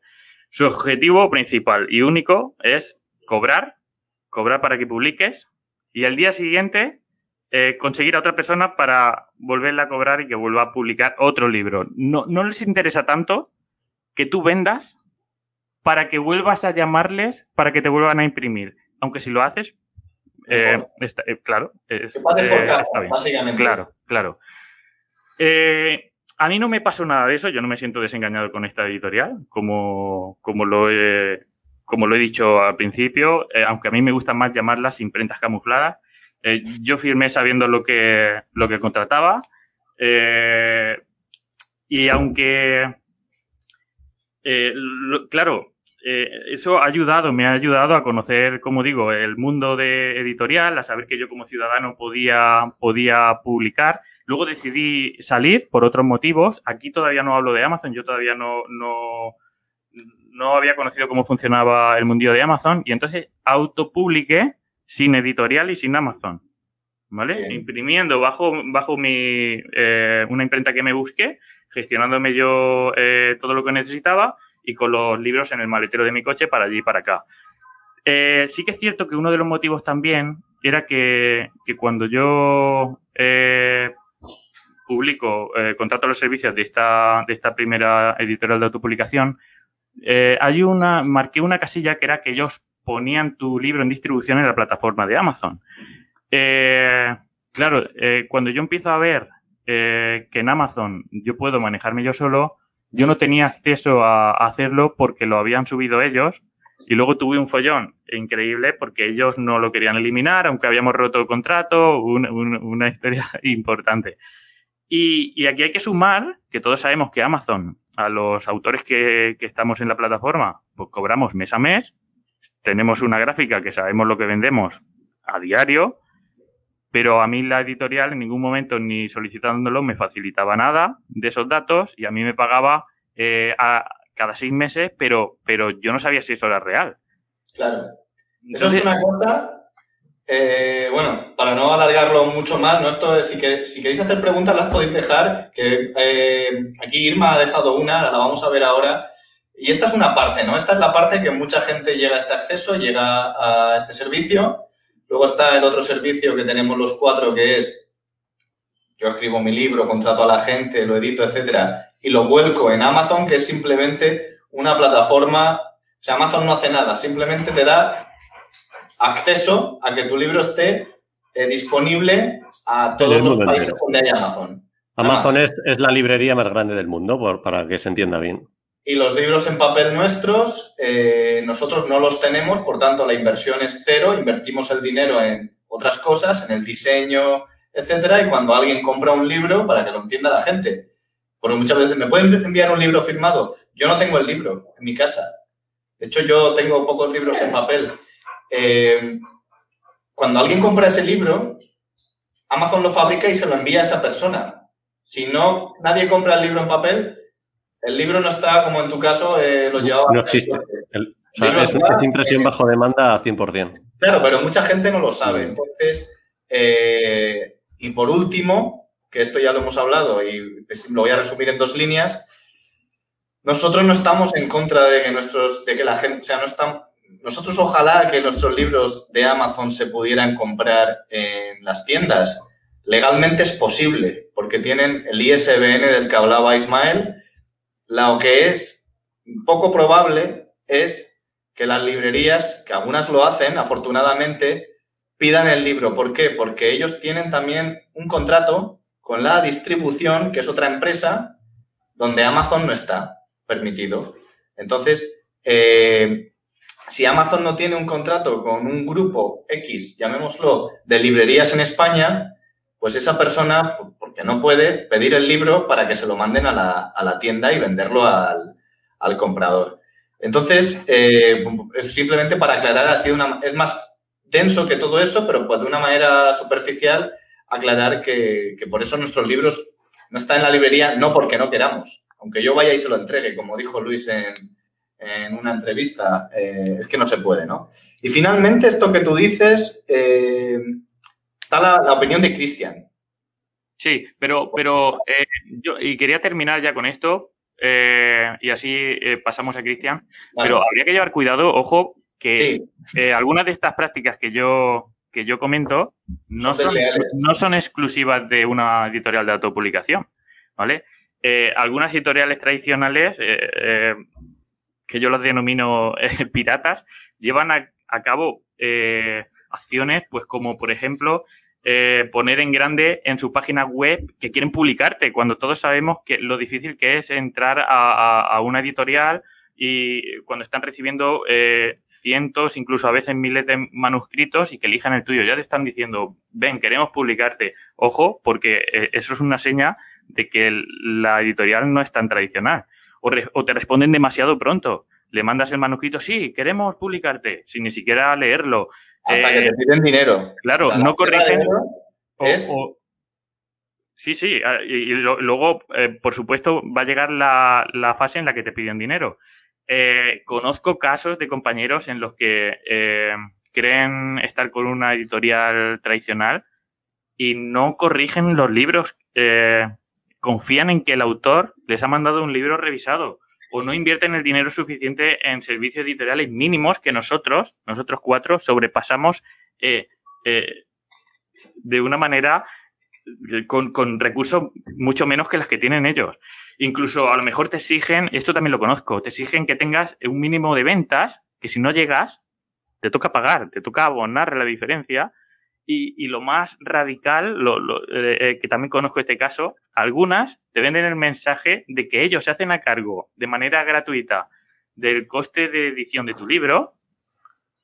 Su objetivo principal y único es cobrar, cobrar para que publiques y al día siguiente eh, conseguir a otra persona para volverla a cobrar y que vuelva a publicar otro libro. No, no les interesa tanto que tú vendas para que vuelvas a llamarles para que te vuelvan a imprimir. Aunque si lo haces, eh, eh, claro, eh, está bien. Básicamente. Claro, claro. A mí no me pasó nada de eso, yo no me siento desengañado con esta editorial, como, como, lo, he, como lo he dicho al principio, aunque a mí me gusta más llamarlas imprentas camufladas. yo firmé sabiendo lo que, lo que contrataba. y aunque, claro, eh, eso ha ayudado, me ha ayudado a conocer, como digo, el mundo de editorial, a saber que yo como ciudadano podía, podía publicar. Luego decidí salir por otros motivos. Aquí todavía no hablo de Amazon, yo todavía no, no, no había conocido cómo funcionaba el mundillo de Amazon y entonces autopubliqué sin editorial y sin Amazon. ¿Vale? Imprimiendo bajo, bajo mi, eh, una imprenta que me busqué, gestionándome yo eh, todo lo que necesitaba y con los libros en el maletero de mi coche para allí y para acá. Eh, sí que es cierto que uno de los motivos también era que, cuando yo eh, publico, eh, contrato los servicios de esta, de esta primera editorial de autopublicación, hay una, marqué una casilla que era que ellos ponían tu libro en distribución en la plataforma de Amazon. claro, cuando yo empiezo a ver que en Amazon yo puedo manejarme yo solo, yo no tenía acceso a, hacerlo porque lo habían subido ellos y luego tuve un follón increíble porque ellos no lo querían eliminar, aunque habíamos roto el contrato, una historia *laughs* importante. Y, aquí hay que sumar que todos sabemos que Amazon, a los autores que, que, estamos en la plataforma, pues cobramos mes a mes, tenemos una gráfica que sabemos lo que vendemos a diario, pero a mí la editorial en ningún momento ni solicitándolo me facilitaba nada de esos datos y a mí me pagaba eh, a cada seis meses, pero, pero yo no sabía si eso era real. Claro. Eso es una cosa, eh, bueno, para no alargarlo mucho más, ¿no? Esto es, si, que, si queréis hacer preguntas las podéis dejar, que eh, aquí Irma ha dejado una, la vamos a ver ahora. Y esta es una parte, ¿no? Esta es la parte que mucha gente llega a este acceso, llega a este servicio Luego está el otro servicio que tenemos los cuatro, que es yo escribo mi libro, contrato a la gente, lo edito, etcétera, y lo vuelco en Amazon, que es simplemente una plataforma. O sea, Amazon no hace nada, simplemente te da acceso a que tu libro esté eh, disponible a todos los países donde hay Amazon. Amazon es, la librería más grande del mundo, para que se entienda bien. Y los libros en papel nuestros, eh, nosotros no los tenemos, por tanto la inversión es cero, invertimos el dinero en otras cosas, en el diseño, etcétera, y cuando alguien compra un libro, para que lo entienda la gente, porque muchas veces me pueden enviar un libro firmado, yo no tengo el libro en mi casa, de hecho yo tengo pocos libros en papel. Eh, cuando alguien compra ese libro, Amazon lo fabrica y se lo envía a esa persona. Si no, nadie compra el libro en papel, el libro no está como en tu caso eh, lo llevaba. No existe. es, una impresión bajo demanda a 100%. Claro, pero mucha gente no lo sabe. Entonces, eh, Y por último, que esto ya lo hemos hablado y lo voy a resumir en dos líneas, nosotros no estamos en contra de que nuestros, de que la gente, o sea, no están, nosotros ojalá que nuestros libros de Amazon se pudieran comprar en las tiendas. Legalmente es posible, porque tienen el ISBN del que hablaba Ismael. Lo que es poco probable es que las librerías, que algunas lo hacen, afortunadamente, pidan el libro. ¿Por qué? Porque ellos tienen también un contrato con la distribución, que es otra empresa, donde Amazon no está permitido. Entonces, eh, si Amazon no tiene un contrato con un grupo X, llamémoslo, de librerías en España, pues esa persona, porque no puede, pedir el libro para que se lo manden a la, tienda y venderlo al, comprador. Entonces, eh, simplemente para aclarar, ha sido una, es más denso que todo eso, pero pues de una manera superficial aclarar que, que por eso nuestros libros no están en la librería, no porque no queramos, aunque yo vaya y se lo entregue, como dijo Luis en, una entrevista, eh, es que no se puede, ¿no? Y finalmente, esto que tú dices, eh, está la, opinión de Cristian. Sí, pero, pero eh, yo y quería terminar ya con esto, y así pasamos a Cristian, pero habría que llevar cuidado, ojo, que algunas de estas prácticas que yo, que yo comento no son, no son exclusivas de una editorial de autopublicación, ¿vale? Eh, algunas editoriales tradicionales, eh, eh, que yo las denomino piratas, llevan a, cabo acciones, pues como por ejemplo poner en grande en su página web que quieren publicarte, cuando todos sabemos que lo difícil que es entrar a, una editorial y cuando están recibiendo cientos, incluso a veces miles de manuscritos y que elijan el tuyo, ya te están diciendo, ven, queremos publicarte. Ojo, porque eso es una seña de que la editorial no es tan tradicional. O, te responden demasiado pronto. Le mandas el manuscrito, sí, queremos publicarte, sin ni siquiera leerlo. Hasta que te eh, piden dinero. Claro, no corrigen. sí, sí. Y, luego, eh, por supuesto, va a llegar la, fase en la que te piden dinero. Eh, conozco casos de compañeros en los que creen estar con una editorial tradicional y no corrigen los libros confían en que el autor les ha mandado un libro revisado o no invierten el dinero suficiente en servicios editoriales mínimos que nosotros, nosotros cuatro, sobrepasamos eh, eh, de una manera eh, con, con, recursos mucho menos que las que tienen ellos. Incluso a lo mejor te exigen, esto también lo conozco, te exigen que tengas un mínimo de ventas, que si no llegas, te toca pagar, te toca abonar la diferencia y, lo más radical, eh, eh, que también conozco este caso, algunas te venden el mensaje de que ellos se hacen a cargo de manera gratuita del coste de edición de tu libro,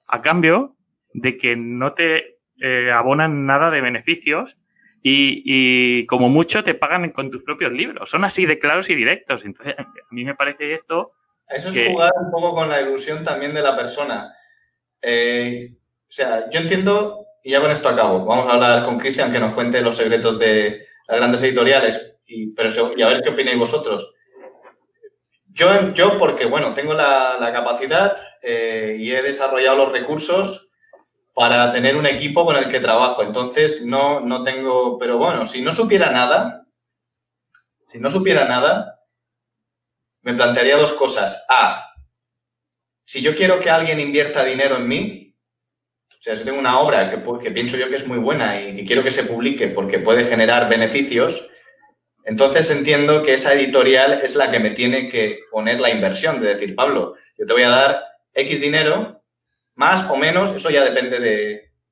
a cambio de que no te eh, abonan nada de beneficios y, como mucho te pagan con tus propios libros. Son así de claros y directos. Entonces, a mí me parece esto... Eso es jugar un poco con la ilusión también de la persona. o sea, yo entiendo y ya con esto acabo. Vamos a hablar con Cristian que nos cuente los secretos de las grandes editoriales y, pero, y a ver qué opináis vosotros. Yo, yo porque, bueno, tengo la, capacidad eh, y he desarrollado los recursos para tener un equipo con el que trabajo. Entonces, no, no tengo, pero bueno, si no supiera nada, si no supiera nada, me plantearía dos cosas. A, si yo quiero que alguien invierta dinero en mí, o sea, si tengo una obra que, pienso yo que es muy buena y que quiero que se publique porque puede generar beneficios, entonces entiendo que esa editorial es la que me tiene que poner la inversión, de decir, Pablo, yo te voy a dar X dinero, más o menos, eso ya depende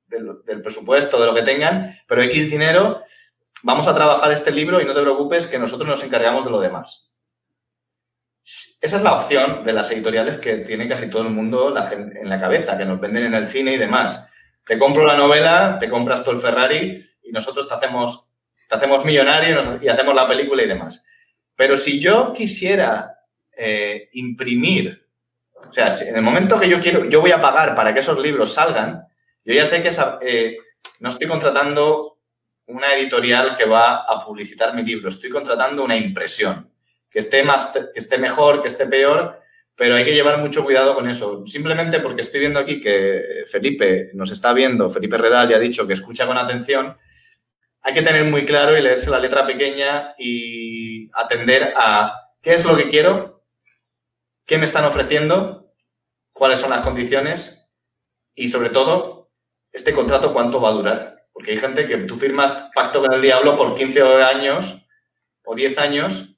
del presupuesto, de lo que tengan, pero X dinero, vamos a trabajar este libro y no te preocupes que nosotros nos encargamos de lo demás. Esa es la opción de las editoriales que tiene casi todo el mundo en la cabeza, que nos venden en el cine y demás. Te compro la novela, te compras tú el Ferrari y nosotros te hacemos, te hacemos millonario y hacemos la película y demás. Pero si yo quisiera eh, imprimir, o sea, en el momento que yo quiero, yo voy a pagar para que esos libros salgan, yo ya sé que eh, no estoy contratando una editorial que va a publicitar mi libro, estoy contratando una impresión que esté, más, que esté mejor, que esté peor, pero hay que llevar mucho cuidado con eso. Simplemente porque estoy viendo aquí que Felipe nos está viendo, Felipe Redal ya ha dicho que escucha con atención, hay que tener muy claro y leerse la letra pequeña y atender a qué es lo que quiero, qué me están ofreciendo, cuáles son las condiciones y sobre todo, este contrato cuánto va a durar. Porque hay gente que tú firmas pacto con el diablo por 15 años o 10 años.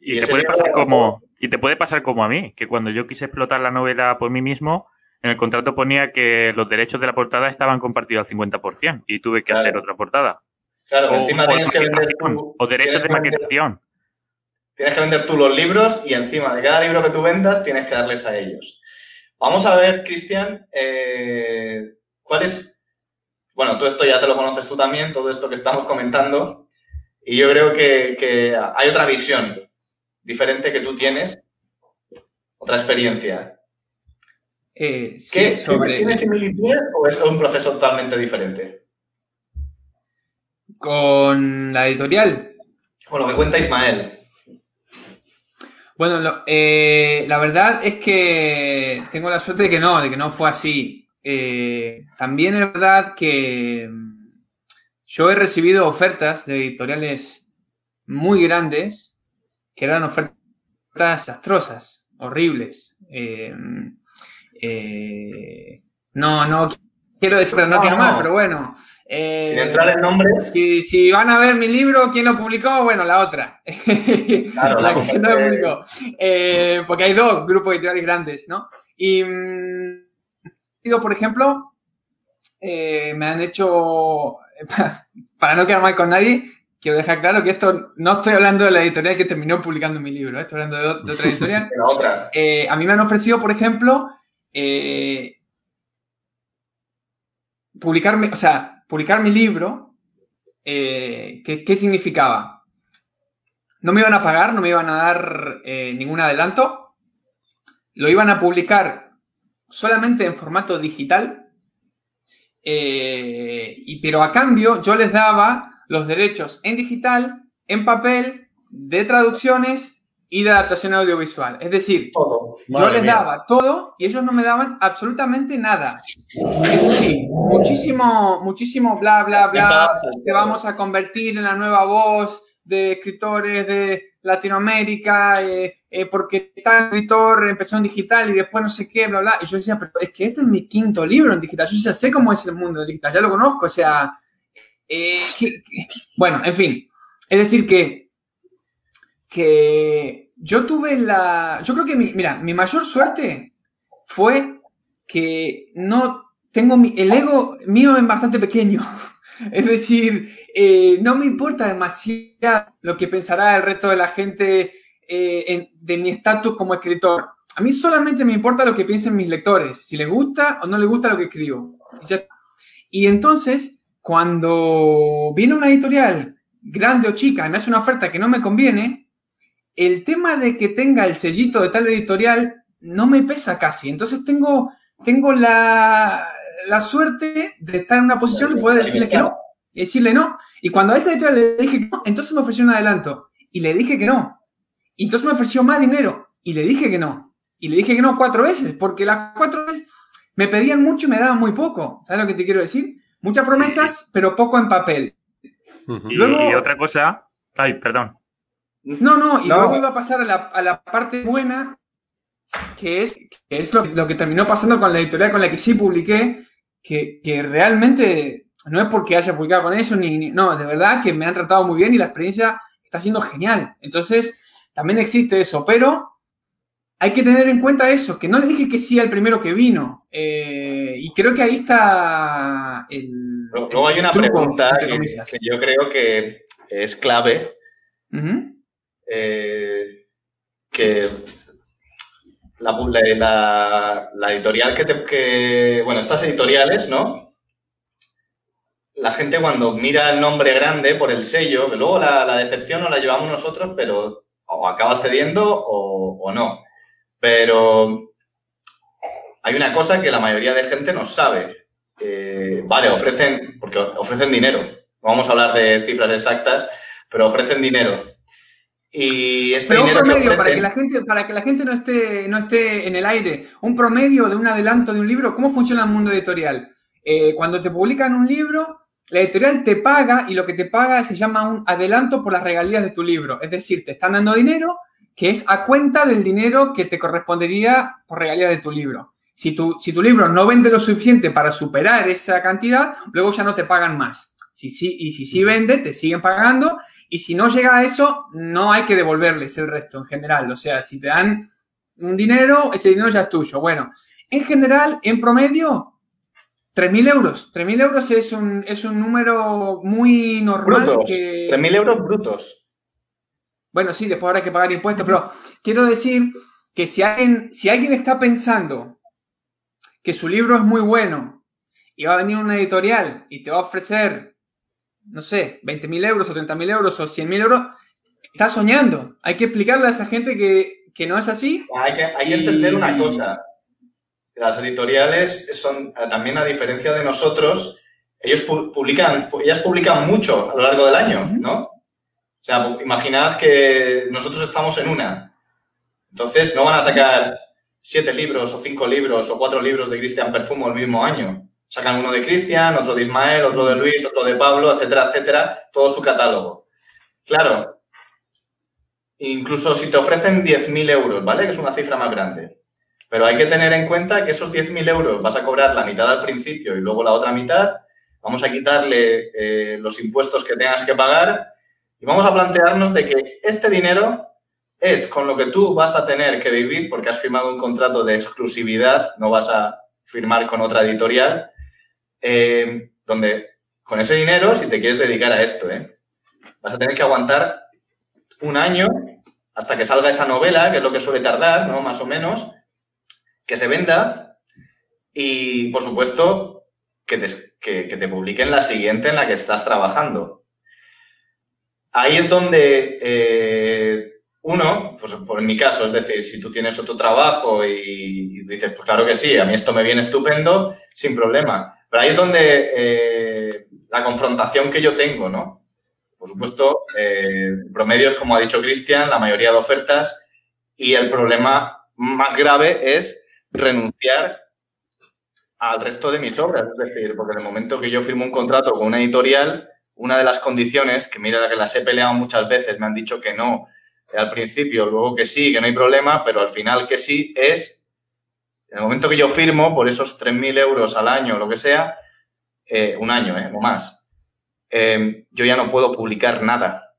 Y, te puede pasar como, y te puede pasar como a mí, que cuando yo quise explotar la novela por mí mismo, en el contrato ponía que los derechos de la portada estaban compartidos al 50% y tuve que hacer otra portada. Claro, encima tienes que vender o derechos de maquetación. Tienes que vender tú los libros y encima de cada libro que tú vendas tienes que darles a ellos. Vamos a ver, Cristian, eh, cuál es. Bueno, tú esto ya te lo conoces tú también, todo esto que estamos comentando. Y yo creo que, hay otra visión diferente que tú tienes, otra experiencia. Eh, ¿Qué, ¿Tiene similitudes o es un proceso totalmente diferente? Con la editorial. Con lo que cuenta Ismael. Bueno, eh, la verdad es que tengo la suerte de que no, de que no fue así. Eh, también es verdad que mm, yo he recibido ofertas de editoriales muy grandes que eran ofertas desastrosas, horribles. Eh, no, no quiero decir, pero no, quiero mal, pero bueno. Eh, Sin entrar en nombres. Si, van a ver mi libro, ¿quién lo publicó? Bueno, la otra. *laughs* Claro, la que no lo publicó. Eh, porque hay dos grupos editoriales grandes, ¿no? Y, mm, por ejemplo, eh, me han hecho, *laughs* para no quedar mal con nadie, quiero dejar claro que esto no estoy hablando de la editorial que terminó publicando mi libro, estoy hablando de, otra editorial. *laughs* otra. a mí me han ofrecido, por ejemplo, publicar, o sea, publicar mi libro, eh, ¿qué, significaba? No me iban a pagar, no me iban a dar eh, ningún adelanto, lo iban a publicar solamente en formato digital, eh, y, pero a cambio yo les daba los derechos en digital, en papel, de traducciones y de adaptación audiovisual. Es decir, yo les daba todo y ellos no me daban absolutamente nada. Eso sí, muchísimo, muchísimo bla, bla, bla, te vamos a convertir en la nueva voz de escritores de Latinoamérica, eh, eh, porque tal escritor empezó en digital y después no sé qué, bla, bla. Y yo decía, pero es que este es mi quinto libro en digital. Yo ya sé cómo es el mundo digital, ya lo conozco, o sea, eh, bueno, en fin. Es decir, que, que yo tuve la. Yo creo que mi, mira, mi mayor suerte fue que no tengo mi, el ego mío es bastante pequeño. *laughs* Es decir, eh, no me importa demasiado lo que pensará el resto de la gente eh, de mi estatus como escritor. A mí solamente me importa lo que piensen mis lectores, si les gusta o no les gusta lo que escribo. Y, y entonces, cuando viene una editorial grande o chica y me hace una oferta que no me conviene, el tema de que tenga el sellito de tal editorial no me pesa casi. Entonces tengo, tengo la, suerte de estar en una posición de poder decirle que no. Y decirle no. Y cuando a esa editorial le dije que no, entonces me ofreció un adelanto. Y le dije que no. Y entonces me ofreció más dinero. Y le dije que no. Y le dije que no cuatro veces. Porque las cuatro veces me pedían mucho y me daban muy poco. ¿Sabes lo que te quiero decir? Muchas promesas, pero poco en papel. y, y otra cosa. Ay, perdón. No, no, y luego iba a pasar a la, parte buena, que es, es lo, que terminó pasando con la editorial con la que sí publiqué, que, realmente no es porque haya publicado con ellos, ni, no, de verdad que me han tratado muy bien y la experiencia está siendo genial. Entonces, también existe eso, pero hay que tener en cuenta eso, que no le dije que sí al primero que vino. Eh, y creo que ahí está el... Luego hay una pregunta que, yo creo que es clave. Eh, que la, la, editorial que, te, que, bueno, estas editoriales, ¿no? La gente cuando mira el nombre grande por el sello, que luego la, decepción no la llevamos nosotros, pero o acabas cediendo o, no. Pero hay una cosa que la mayoría de gente no sabe. Eh, vale, ofrecen, porque ofrecen dinero. vamos a hablar de cifras exactas, pero ofrecen dinero. Y este Pero un promedio, para, que la gente, para que la gente no esté, no esté en el aire, un promedio de un adelanto de un libro, ¿cómo funciona el mundo editorial? Eh, cuando te publican un libro, la editorial te paga y lo que te paga se llama un adelanto por las regalías de tu libro. Es decir, te están dando dinero que es a cuenta del dinero que te correspondería por regalías de tu libro. Si tu, si tu libro no vende lo suficiente para superar esa cantidad, luego ya no te pagan más. Si sí, y si sí vende, te siguen pagando. Y si no llega a eso, no hay que devolverles el resto en general. O sea, si te dan un dinero, ese dinero ya es tuyo. Bueno, en general, en promedio, 3.000 euros. 3.000 euros es un, es un número muy normal. Brutos. 3.000 euros brutos. Bueno, sí, después habrá que pagar impuestos, pero quiero decir que si alguien, si alguien está pensando que su libro es muy bueno y va a venir una editorial y te va a ofrecer, no sé, 20.000 euros o 30.000 euros o 100.000 euros, está soñando. Hay que explicarle a esa gente que, no es así. Hay que, hay que entender una cosa. Las editoriales son, también a diferencia de nosotros, ellos publican, ellas publican mucho a lo largo del año, ¿no? O sea, imaginad que nosotros estamos en una. Entonces, no van a sacar siete libros o cinco libros o cuatro libros de Cristian Perfumo el mismo año. Sacan uno de Cristian, otro de Ismael, otro de Luis, otro de Pablo, etcétera, etcétera, todo su catálogo. Claro, incluso si te ofrecen 10.000 euros, ¿vale? Que es una cifra más grande. Pero hay que tener en cuenta que esos 10.000 euros vas a cobrar la mitad al principio y luego la otra mitad. Vamos a quitarle eh, los impuestos que tengas que pagar y vamos a plantearnos de que este dinero es con lo que tú vas a tener que vivir porque has firmado un contrato de exclusividad, no vas a firmar con otra editorial, eh, donde con ese dinero, si te quieres dedicar a esto, eh, vas a tener que aguantar un año hasta que salga esa novela, que es lo que suele tardar, ¿no? Más o menos, que se venda y, por supuesto, que te, que te publiquen la siguiente en la que estás trabajando ahí es donde eh, uno, pues en mi caso, es decir, si tú tienes otro trabajo y, dices, pues claro que sí, a mí esto me viene estupendo, sin problema. Pero ahí es donde eh, la confrontación que yo tengo, ¿no? Por supuesto, eh, promedios, como ha dicho Cristian, la mayoría de ofertas y el problema más grave es renunciar al resto de mis obras. Es decir, porque en el momento que yo firmo un contrato con una editorial, una de las condiciones, que mira que las he peleado muchas veces, me han dicho que no al principio, luego que sí, que no hay problema, pero al final que sí es, en el momento que yo firmo por esos 3.000 euros al año o lo que sea, eh, un año eh, o más, eh, yo ya no puedo publicar nada.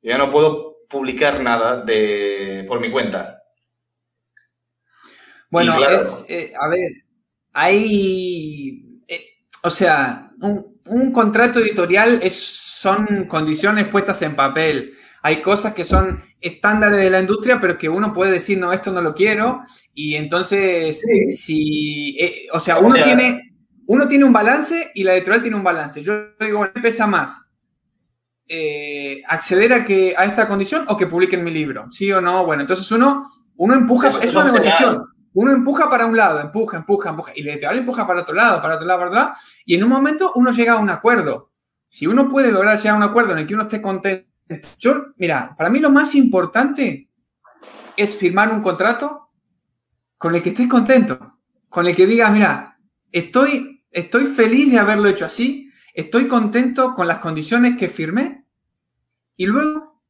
Yo ya no puedo publicar nada de, por mi cuenta. Bueno, es, a ver, hay, o sea, un, un contrato editorial es, son condiciones puestas en papel. Hay cosas que son estándares de la industria, pero que uno puede decir, no, esto no lo quiero. Y entonces, si, eh, o sea, uno, tiene, uno tiene un balance y la editorial tiene un balance. Yo digo, ¿me pesa más? Eh, acceder a que a esta condición o que publiquen mi libro, ¿sí o no? Bueno, entonces uno, uno empuja, es una negociación. Uno empuja para un lado, empuja, empuja, empuja, y la editorial empuja para otro lado, para otro lado, para otro lado, y en un momento uno llega a un acuerdo. Si uno puede lograr llegar a un acuerdo en el que uno esté contento, yo, mira, para mí lo más importante es firmar un contrato con el que estés contento, con el que digas, mira, estoy, estoy feliz de haberlo hecho así, estoy contento con las condiciones que firmé, y luego,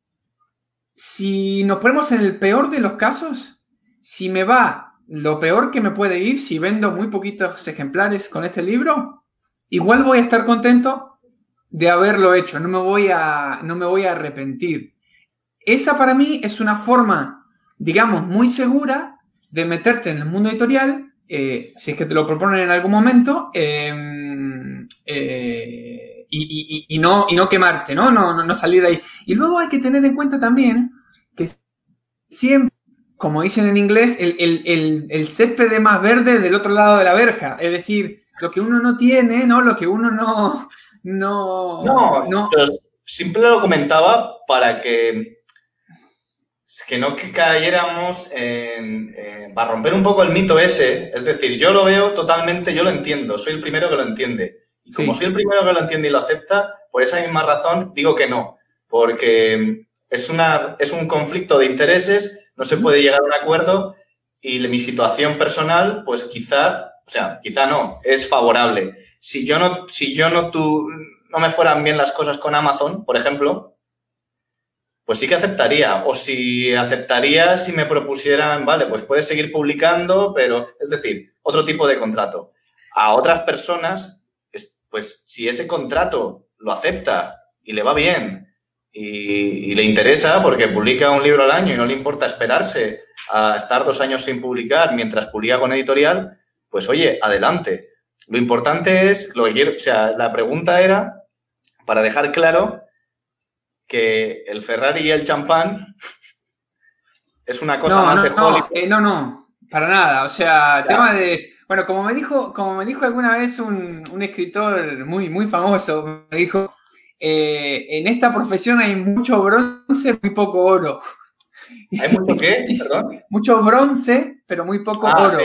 si nos ponemos en el peor de los casos, si me va lo peor que me puede ir si vendo muy poquitos ejemplares con este libro, igual voy a estar contento de haberlo hecho, no me voy a, no me voy a arrepentir. Esa para mí es una forma, digamos, muy segura de meterte en el mundo editorial, eh, si es que te lo proponen en algún momento, em, eh, y, no, y no quemarte, ¿no? No, no, no salir de ahí. Y luego hay que tener en cuenta también que siempre como dicen en inglés, el, el, el, césped de más verde del otro lado de la verja. Es decir, lo que uno no tiene, ¿no? Lo que uno no. No, no, Pero simple lo comentaba para que, que no que cayéramos en, para romper un poco el mito ese. Es decir, yo lo veo totalmente, yo lo entiendo, soy el primero que lo entiende. Y como soy el primero que lo entiende y lo acepta, por esa misma razón digo que no. Porque es, una, es un conflicto de intereses, no se puede llegar a un acuerdo y mi situación personal, pues quizá O sea, quizá no, es favorable. Si yo no, si yo no, tú, no me fueran bien las cosas con Amazon, por ejemplo, pues sí que aceptaría. O si aceptaría si me propusieran, vale, pues puedes seguir publicando, pero es decir, otro tipo de contrato. A otras personas, pues si ese contrato lo acepta y le va bien y, le interesa porque publica un libro al año y no le importa esperarse a estar dos años sin publicar mientras publica con editorial, pues oye, adelante. Lo importante es, lo que quiero, o sea, la pregunta era para dejar claro que el Ferrari y el champán *laughs* es una cosa más de no, eh, no, no, para nada. O sea, tema de. Bueno, como me dijo, como me dijo alguna vez un, escritor muy, muy famoso, me dijo, eh, en esta profesión hay mucho bronce, muy poco oro. ¿Hay mucho qué? Perdón. *laughs* mucho bronce, pero muy poco ah, oro.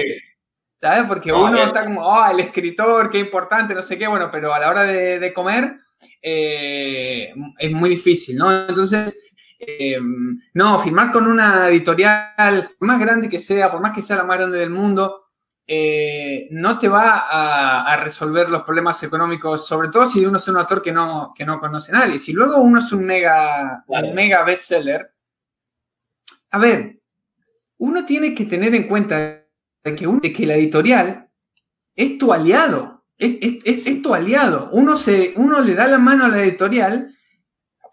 ¿Sabes? Porque uno está como, oh, el escritor, qué importante, no sé qué, bueno, pero a la hora de comer eh, es muy difícil, ¿no? Entonces, eh, no, firmar con una editorial, por más grande que sea, por más que sea la más grande del mundo, eh, no te va a, resolver los problemas económicos, sobre todo si uno es un autor que no, que no conoce a nadie. Si luego uno es un mega, mega bestseller, a ver, uno tiene que tener en cuenta que, que la editorial es tu aliado es, tu aliado. Uno, se, uno le da la mano a la editorial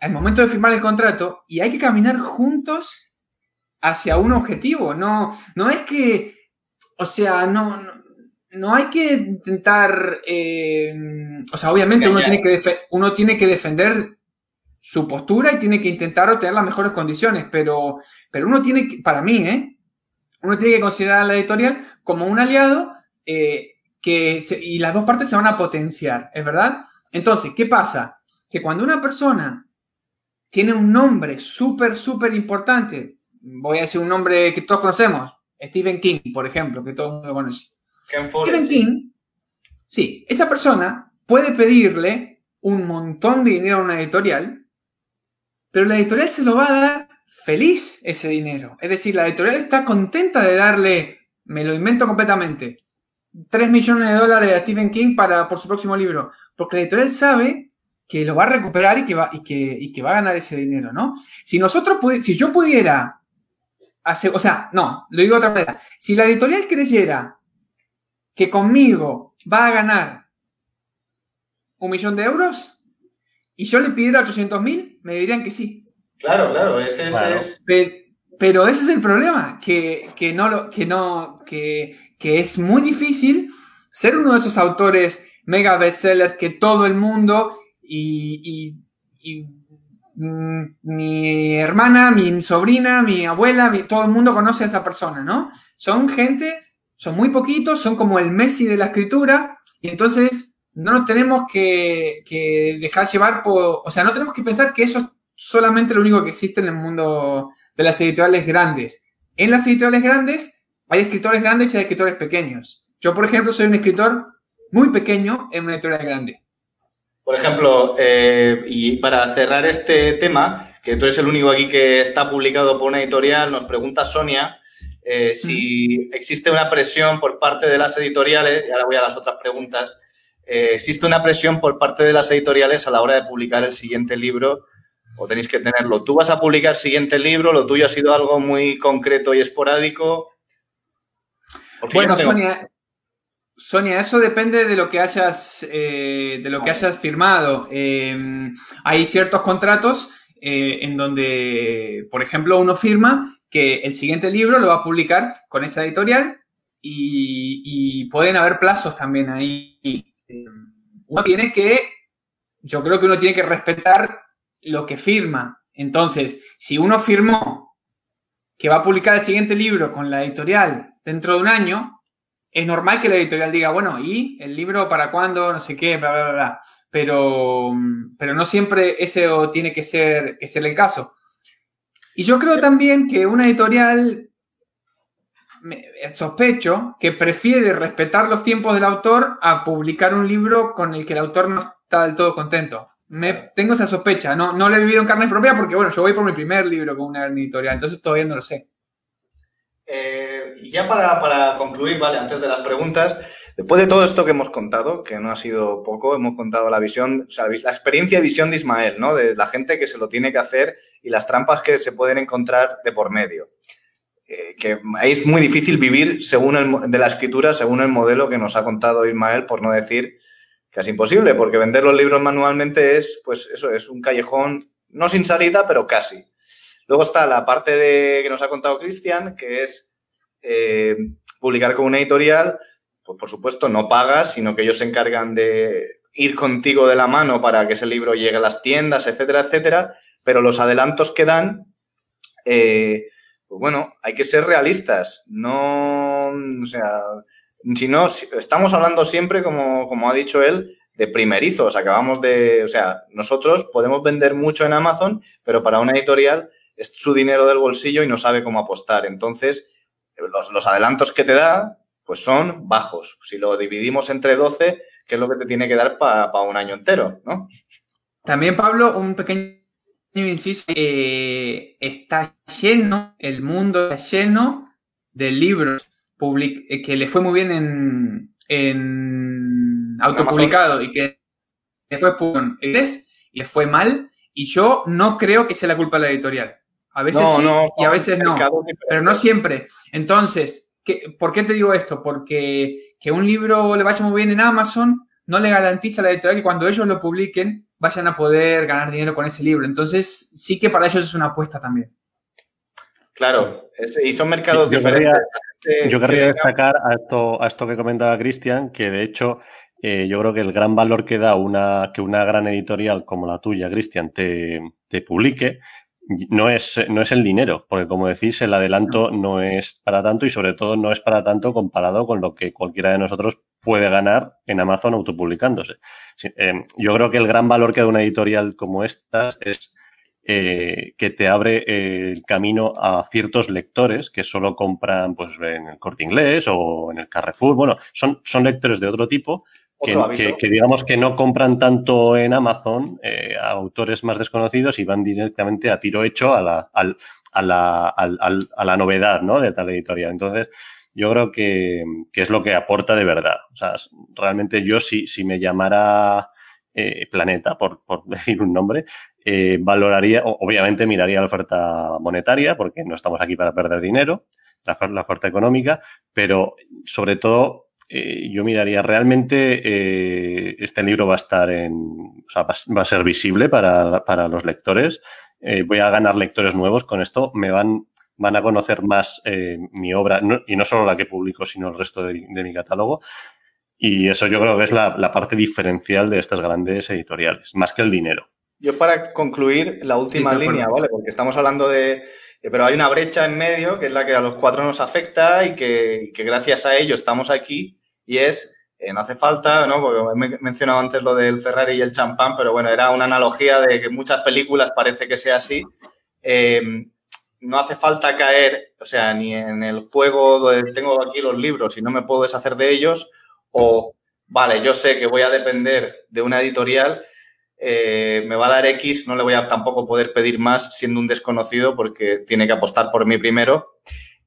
al momento de firmar el contrato y hay que caminar juntos hacia un objetivo. No, no es que, o sea, no, no, hay que intentar, eh, o sea, obviamente uno tiene, que uno tiene que defender su postura y tiene que intentar obtener las mejores condiciones, pero, pero uno tiene que, para mí, ¿eh? uno tiene que considerar a la editorial como un aliado eh, que y las dos partes se van a potenciar, ¿es verdad? Entonces, ¿qué pasa? Que cuando una persona tiene un nombre súper, súper importante, voy a decir un nombre que todos conocemos, Stephen King, por ejemplo, que todo el mundo conoce. Stephen King, sí, esa persona puede pedirle un montón de dinero a una editorial, pero la editorial se lo va a dar feliz ese dinero. Es decir, la editorial está contenta de darle, me lo invento completamente, 3 millones de dólares a Stephen King para, por su próximo libro, porque la editorial sabe que lo va a recuperar y que va, y que, que va a ganar ese dinero, ¿no? Si nosotros, si yo pudiera o sea, no, lo digo de otra manera, si la editorial creyera que conmigo va a ganar un millón de euros y yo le pidiera 800 mil, me dirían que sí. Claro, claro, ese, es... Pero, ese es el problema, que, que no lo, que no, que, que es muy difícil ser uno de esos autores mega bestsellers que todo el mundo y, mm, mi hermana, mi sobrina, mi abuela, todo el mundo conoce a esa persona, ¿no? Son gente, son muy poquitos, son como el Messi de la escritura y entonces no nos tenemos que, que dejar llevar por, o sea, no tenemos que pensar que eso es solamente lo único que existe en el mundo de las editoriales grandes. En las editoriales grandes hay escritores grandes y hay escritores pequeños. Yo, por ejemplo, soy un escritor muy pequeño en una editorial grande. Por ejemplo, eh, y para cerrar este tema, que tú eres el único aquí que está publicado por una editorial, nos pregunta Sonia eh, si existe una presión por parte de las editoriales, y ahora voy a las otras preguntas, eh, ¿existe una presión por parte de las editoriales a la hora de publicar el siguiente libro o tenéis que tenerlo? ¿Tú vas a publicar el siguiente libro? ¿Lo tuyo ha sido algo muy concreto y esporádico? bueno, Sonia, Sonia, eso depende de lo que hayas, eh, de lo que hayas firmado. Em, hay ciertos contratos eh, en donde, por ejemplo, uno firma que el siguiente libro lo va a publicar con esa editorial y, pueden haber plazos también ahí. Uno tiene que, yo creo que uno tiene que respetar lo que firma. Entonces, si uno firmó que va a publicar el siguiente libro con la editorial dentro de un año, es normal que la editorial diga, bueno, ¿y el libro para cuándo? No sé qué, bla, bla, bla. Pero, pero no siempre ese tiene que ser, que ser el caso. Y yo creo también que una editorial, sospecho, que prefiere respetar los tiempos del autor a publicar un libro con el que el autor no está del todo contento. Me, tengo esa sospecha, no, no lo he vivido en carne propia porque, bueno, yo voy por mi primer libro con una editorial, entonces todavía no lo sé. Eh, y ya para, concluir, ¿vale? Antes de las preguntas, Después de todo esto que hemos contado, que no ha sido poco, hemos contado la visión, o la experiencia y visión de Ismael, ¿no? De la gente que se lo tiene que hacer y las trampas que se pueden encontrar de por medio. Eh, que es muy difícil vivir según de la escritura, según el modelo que nos ha contado Ismael, por no decir es imposible, porque vender los libros manualmente es, pues eso, es un callejón, no sin salida, pero casi. Luego está la parte de, que nos ha contado Cristian, que es eh, publicar con una editorial, pues por supuesto no pagas, sino que ellos se encargan de ir contigo de la mano para que ese libro llegue a las tiendas, etcétera, etcétera, pero los adelantos que dan, eh, pues bueno, hay que ser realistas, no, o sea, si no, estamos hablando siempre, como, como ha dicho él, de primerizos, acabamos de, o sea, nosotros podemos vender mucho en Amazon, pero para una editorial es su dinero del bolsillo y no sabe cómo apostar. Entonces, los, los adelantos que te da, pues son bajos. Si lo dividimos entre 12, ¿qué es lo que te tiene que dar para un año entero? ¿no? También, Pablo, un pequeño inciso. Eh, está lleno, el mundo está lleno de libros eh, que le fue muy bien en, en autopublicado y que después y le fue mal. Y yo no creo que sea la culpa de la editorial. A veces sí y a veces no, pero no siempre. Entonces, ¿Por qué te digo esto? Porque que un libro le vaya muy bien en Amazon no le garantiza a la editorial que cuando ellos lo publiquen vayan a poder ganar dinero con ese libro. Entonces, sí que para ellos es una apuesta también. Claro, y son mercados diferentes. yo querría destacar a esto, a esto que comentaba Cristian, que de hecho eh, yo creo que el gran valor que da una, que una gran editorial como la tuya, Cristian, te, te publique no es, no es el dinero, porque como decís, el adelanto no es para tanto y sobre todo no es para tanto comparado con lo que cualquiera de nosotros puede ganar en Amazon autopublicándose. Eh, yo creo que el gran valor que da una editorial como esta es eh, que te abre el camino a ciertos lectores que solo compran pues, en el corte inglés o en el Carrefour. Bueno, son, son lectores de otro tipo que, digamos que no compran tanto en Amazon eh, a autores más desconocidos y van directamente a tiro hecho a la, a la, a la novedad ¿no? de tal editorial. Entonces, yo creo que, que, es lo que aporta de verdad. O sea, realmente yo si, si me llamara eh, Planeta, por, por, *laughs* decir un nombre, eh, valoraría, obviamente miraría la oferta monetaria, porque no estamos aquí para perder dinero, la, la oferta económica, pero sobre todo eh, yo miraría, realmente eh, este libro va a estar en, o sea, va, a ser visible para, para los lectores. Eh, voy a ganar lectores nuevos con esto. Me van, van a conocer más mi obra, y no solo la que publico, sino el resto de, mi catálogo. Y eso yo creo que es la, la, parte diferencial de estas grandes editoriales, más que el dinero. Yo para concluir la última línea, ¿vale? Porque estamos hablando de, pero hay una brecha en medio que es la que a los cuatro nos afecta y que, y que gracias a ello estamos aquí y es, eh, no hace falta, ¿no? Porque he mencionado antes lo del Ferrari y el champán, pero bueno, era una analogía de que muchas películas parece que sea así. Em, no hace falta caer, o sea, ni en el juego donde tengo aquí los libros y no me puedo deshacer de ellos, o, vale, yo sé que voy a depender de una editorial, eh, me va a dar X, no le voy a tampoco poder pedir más siendo un desconocido porque tiene que apostar por mí primero.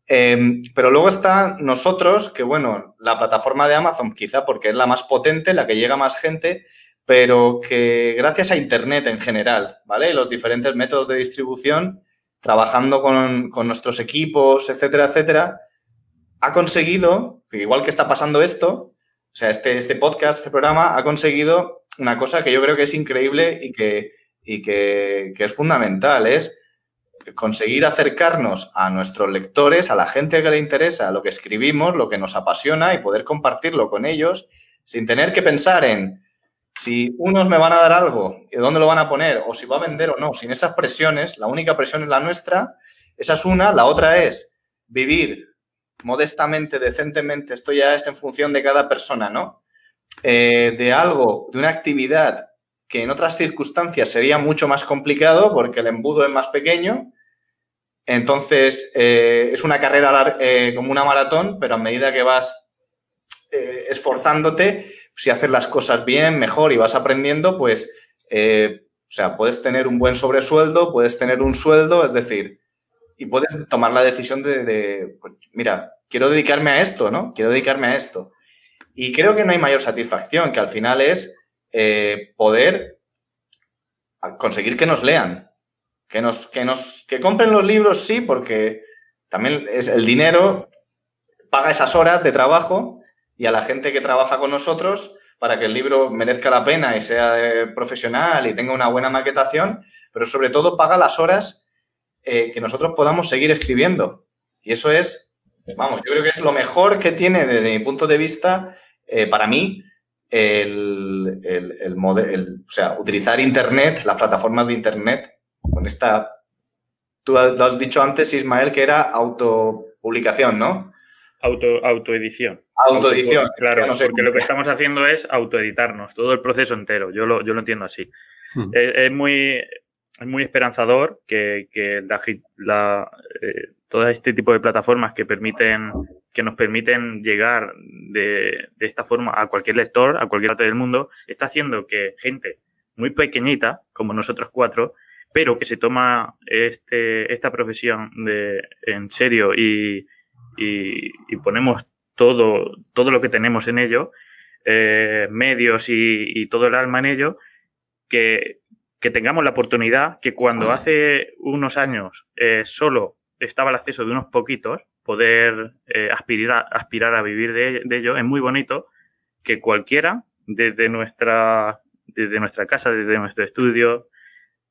Em, pero luego está nosotros, que bueno, la plataforma de Amazon quizá porque es la más potente, la que llega a más gente, pero que gracias a Internet en general, ¿vale? Los diferentes métodos de distribución, trabajando con, nuestros equipos, etcétera, etcétera, ha conseguido, igual que está pasando esto, o sea, este, este podcast, este programa, ha conseguido una cosa que yo creo que es increíble y que, y que, que es fundamental, es conseguir acercarnos a nuestros lectores, a la gente que le interesa lo que escribimos, lo que nos apasiona y poder compartirlo con ellos sin tener que pensar en si unos me van a dar algo y dónde lo van a poner o si va a vender o no. Sin esas presiones, la única presión es la nuestra. Esa es una. La otra es vivir modestamente, decentemente. Esto ya es en función de cada persona, ¿no? Eh, de algo, de una actividad que en otras circunstancias sería mucho más complicado porque el embudo es más pequeño. Entonces, eh, es una carrera eh, como una maratón, pero a medida que vas eh, esforzándote, si haces las cosas bien, mejor y vas aprendiendo, pues, o sea, puedes tener un buen sobresueldo, puedes tener un sueldo, es decir, y puedes tomar la decisión de, pues, mira, quiero dedicarme a esto, ¿no? Quiero dedicarme a esto. Y creo que no hay mayor satisfacción, que al final es eh, poder conseguir que nos lean, que nos, que nos que compren los libros, sí, porque también es el dinero paga esas horas de trabajo y a la gente que trabaja con nosotros para que el libro merezca la pena y sea profesional y tenga una buena maquetación, pero sobre todo paga las horas eh, que nosotros podamos seguir escribiendo. Y eso es, vamos, yo creo que es lo mejor que tiene desde mi punto de vista, eh, para mí, el, el, el, o sea, utilizar Internet, las plataformas de Internet, con esta, tú lo has dicho antes, Ismael, que era autopublicación, ¿no? Auto, autoedición. Autoedición. claro, porque lo que estamos haciendo es autoeditarnos, todo el proceso entero. Yo lo, yo lo entiendo así. Hmm. Es, muy, es muy esperanzador que, que la, eh, todo este tipo de plataformas que permiten que nos permiten llegar de, de, esta forma a cualquier lector, a cualquier parte del mundo, está haciendo que gente muy pequeñita, como nosotros cuatro, pero que se toma este, esta profesión de, en serio y, y, ponemos todo, todo lo que tenemos en ello, eh, medios y, todo el alma en ello, que, que, tengamos la oportunidad que cuando hace unos años eh, solo estaba el acceso de unos poquitos, poder eh, aspirar, a, aspirar a vivir de, de, ello, es muy bonito que cualquiera desde nuestra, desde nuestra casa, desde nuestro estudio,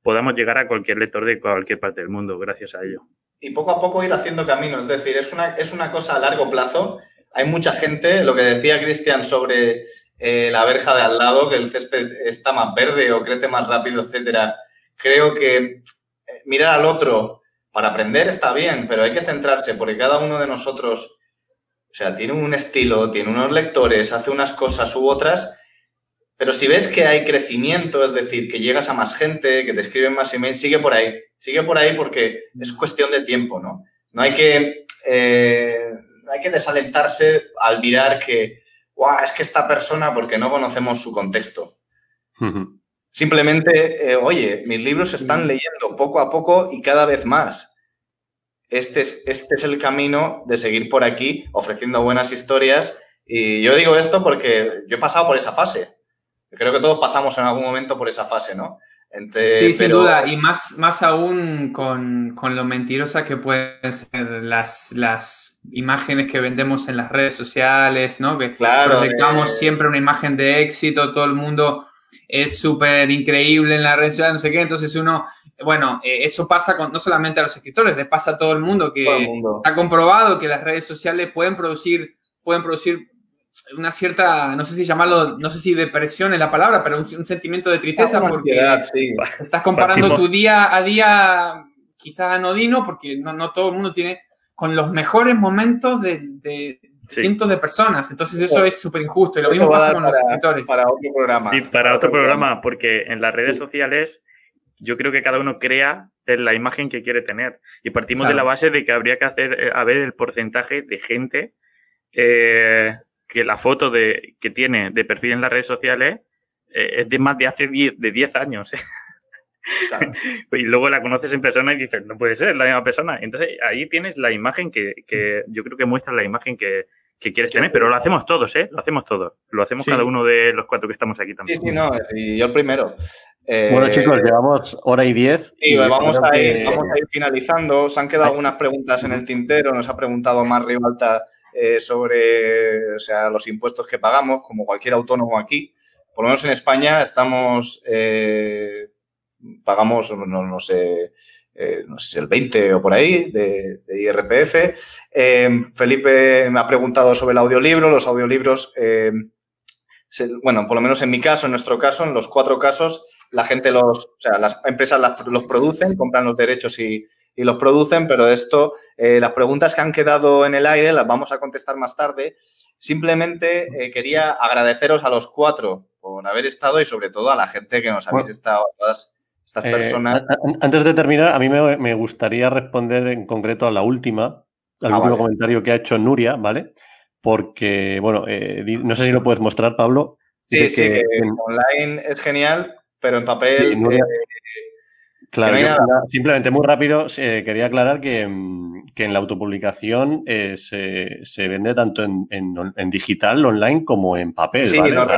podamos llegar a cualquier lector de cualquier parte del mundo gracias a ello y poco a poco ir haciendo camino. Es decir, es una, es una cosa a largo plazo. Hay mucha gente, lo que decía Cristian sobre eh, la verja de al lado, que el césped está más verde o crece más rápido, etcétera. Creo que eh, mirar al otro para aprender está bien, pero hay que centrarse porque cada uno de nosotros, o sea, tiene un estilo, tiene unos lectores, hace unas cosas u otras pero si ves que hay crecimiento, es decir, que llegas a más gente, que te escriben más emails, sigue por ahí. Sigue por ahí porque es cuestión de tiempo, ¿no? No hay que, eh, hay que desalentarse al mirar que, Guau, es que esta persona, porque no conocemos su contexto. Simplemente, eh, oye, mis libros se están leyendo poco a poco y cada vez más. Este es, este es el camino de seguir por aquí ofreciendo buenas historias. Y yo digo esto porque yo he pasado por esa fase. Creo que todos pasamos en algún momento por esa fase, ¿no? sí, sin duda, y más, más aún con, con, lo mentirosas que pueden ser las, las imágenes que vendemos en las redes sociales, ¿no? Que claro, proyectamos eh. siempre una imagen de éxito, todo el mundo es súper increíble en las redes sociales, no sé qué, entonces uno, bueno, eh, eso pasa con, no solamente a los escritores, le pasa a todo el mundo que el mundo. está comprobado que las redes sociales pueden producir, pueden producir una cierta, no sé si llamarlo, no sé si depresión es la palabra, pero un, sentimiento de tristeza porque estás comparando tu día a día quizás anodino, porque no, no, todo el mundo tiene, con los mejores momentos de, cientos de personas. Entonces eso es súper injusto y lo mismo pasa con los escritores. Para otro programa. Sí, para otro programa, porque en las redes sociales yo creo que cada uno crea la imagen que quiere tener. Y partimos de la base de que habría que hacer, eh, a ver el porcentaje de gente eh, que la foto de, que tiene de perfil en las redes sociales eh, es de más de hace 10, de 10 años. ¿eh? *laughs* y luego la conoces en persona y dices, no puede ser la misma persona. Entonces ahí tienes la imagen que, que yo creo que muestra la imagen que, que quieres tener, pero lo hacemos todos, ¿eh? Lo hacemos todos. Lo hacemos cada uno de los cuatro que estamos aquí también. Sí, sí, no, y yo el primero. bueno, chicos, llevamos hora y diez. Sí, vamos, a ir, vamos a ir finalizando. Se han quedado algunas preguntas en el tintero. Nos ha preguntado Mar Rivalta eh, sobre o sea, los impuestos que pagamos, como cualquier autónomo aquí. Por lo menos en España estamos, eh, pagamos, no, no sé, eh, no sé si el 20 o por ahí, de, IRPF. Eh, Felipe me ha preguntado sobre el audiolibro. Los audiolibros, eh, bueno, por lo menos en mi caso, en nuestro caso, en los cuatro casos, la gente los, o sea, las empresas los producen, compran los derechos y, los producen, pero esto, las preguntas que han quedado en el aire las vamos a contestar más tarde. Simplemente quería agradeceros a los cuatro por haber estado y sobre todo a la gente que nos habéis estado, todas estas eh, personas. antes de terminar, a mí me, gustaría responder en concreto a la última, al ah, último comentario que ha hecho Nuria, ¿vale? Porque, bueno, eh, no sé si lo puedes mostrar, Pablo. Sí, sí, que, online es genial, pero en papel. Nuria, Claro, simplemente muy rápido eh, quería aclarar que, mm, en la autopublicación eh, se, vende tanto en, digital, online, como en papel. Sí, nos,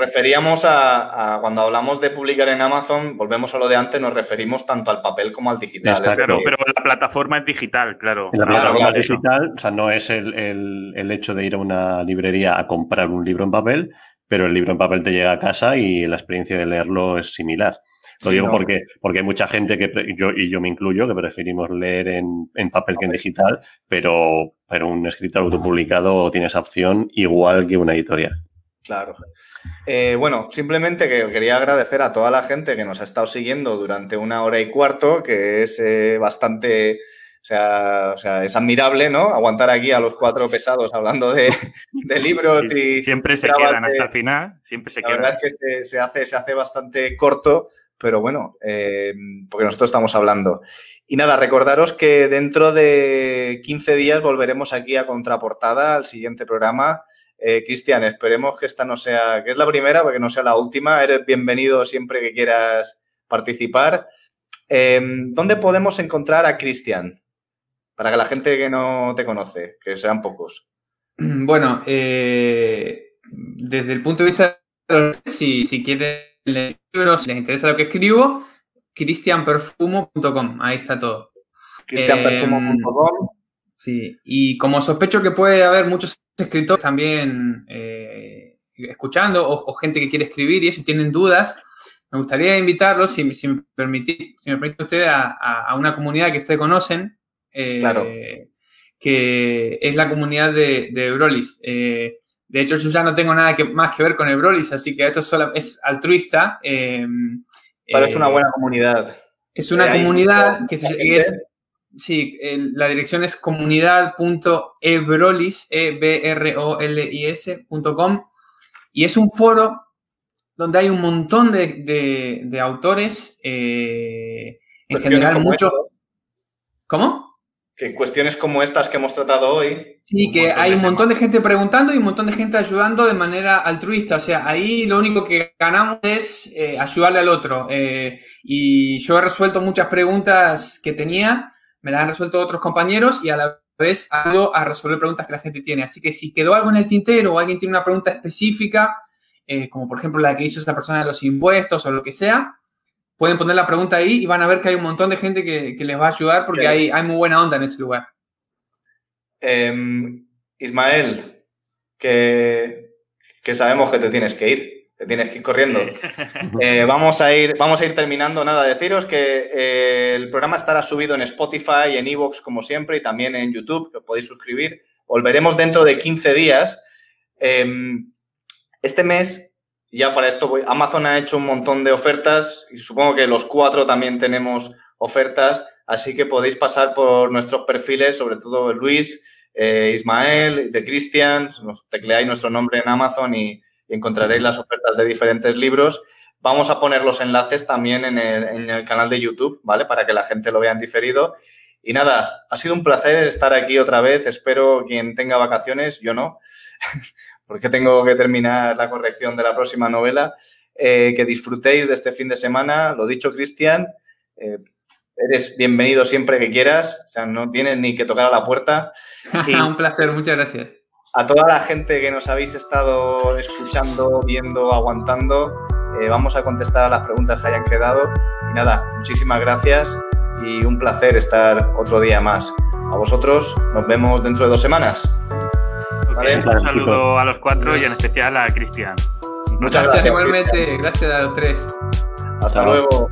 referíamos a, cuando hablamos de publicar en Amazon, volvemos a lo de antes, nos referimos tanto al papel como al digital. claro, pero la plataforma es digital, claro. la plataforma digital, o sea, no es el, el hecho de ir a una librería a comprar un libro en papel, pero el libro en papel te llega a casa y la experiencia de leerlo es similar. Lo digo porque, porque hay mucha gente que, yo, y yo me incluyo, que preferimos leer en, papel que en digital, pero, pero un escritor autopublicado tiene esa opción igual que una editorial. Claro. Eh, bueno, simplemente que quería agradecer a toda la gente que nos ha estado siguiendo durante una hora y cuarto, que es eh, bastante o sea, o sea, es admirable, ¿no? Aguantar aquí a los cuatro pesados hablando de, *laughs* libros y... Siempre se quedan hasta el final, siempre se la verdad es que se, hace, se hace bastante corto, pero bueno, eh, porque nosotros estamos hablando. Y nada, recordaros que dentro de 15 días volveremos aquí a Contraportada, al siguiente programa. Eh, Cristian, esperemos que esta no sea, que es la primera, porque no sea la última. Eres bienvenido siempre que quieras participar. Eh, ¿Dónde podemos encontrar a Cristian? Para que la gente que no te conoce, que sean pocos. *clears throat* Bueno, eh, desde el punto de vista de si, si quieren leer libros, si les interesa lo que escribo, cristianperfumo.com, ahí está todo. cristianperfumo.com. sí, y como sospecho que puede haber muchos escritores también eh, escuchando o, gente que quiere escribir y eso, tienen dudas, me gustaría invitarlos, si, me, permite, si me permite usted, a, una comunidad que ustedes conocen, claro. Eh, que es la comunidad de, de Brolis. Eh, de hecho, yo ya no tengo nada que, más que ver con el Brolis, así que esto solo es altruista. Eh, Pero es una buena comunidad. Es una comunidad que es, sí, la dirección es comunidad.ebrolis, e b r o l i s.com y es un foro donde hay un montón de, autores, en general muchos. ¿Cómo? Que cuestiones como estas que hemos tratado hoy. Sí, que hay un montón de gente preguntando y un montón de gente ayudando de manera altruista. O sea, ahí lo único que ganamos es eh, ayudarle al otro. Eh, y yo he resuelto muchas preguntas que tenía, me las han resuelto otros compañeros y a la vez ayudo a resolver preguntas que la gente tiene. Así que si quedó algo en el tintero o alguien tiene una pregunta específica, eh, como por ejemplo la que hizo esa persona de los impuestos o lo que sea, pueden poner la pregunta ahí y van a ver que hay un montón de gente que, les va a ayudar porque hay, hay, muy buena onda en ese lugar. Em, Ismael, que, sabemos que te tienes que ir, te tienes que ir corriendo. *laughs* Eh, vamos, a ir, vamos a ir terminando. Nada, deciros que eh, el programa estará subido en Spotify, en Evox, como siempre, y también en YouTube, que os podéis suscribir. Volveremos dentro de 15 días. Em, este mes ya para esto Amazon ha hecho un montón de ofertas y supongo que los cuatro también tenemos ofertas, así que podéis pasar por nuestros perfiles, sobre todo Luis, eh, Ismael, de Cristian, tecleáis nuestro nombre en Amazon y, encontraréis las ofertas de diferentes libros. Vamos a poner los enlaces también en el, en el canal de YouTube, ¿vale? Para que la gente lo vea en diferido. Y nada, ha sido un placer estar aquí otra vez. Espero quien tenga vacaciones, yo no. *laughs* porque tengo que terminar la corrección de la próxima novela. Eh, que disfrutéis de este fin de semana. Lo dicho, Cristian, eh, eres bienvenido siempre que quieras. O sea, no tienes ni que tocar a la puerta. *laughs* Un placer, muchas gracias. A toda la gente que nos habéis estado escuchando, viendo, aguantando, eh, vamos a contestar a las preguntas que hayan quedado. Y nada, muchísimas gracias y un placer estar otro día más. A vosotros, nos vemos dentro de dos semanas. Un saludo a los cuatro y en especial a Cristian. Muchas gracias. igualmente. Gracias a los tres. Hasta luego.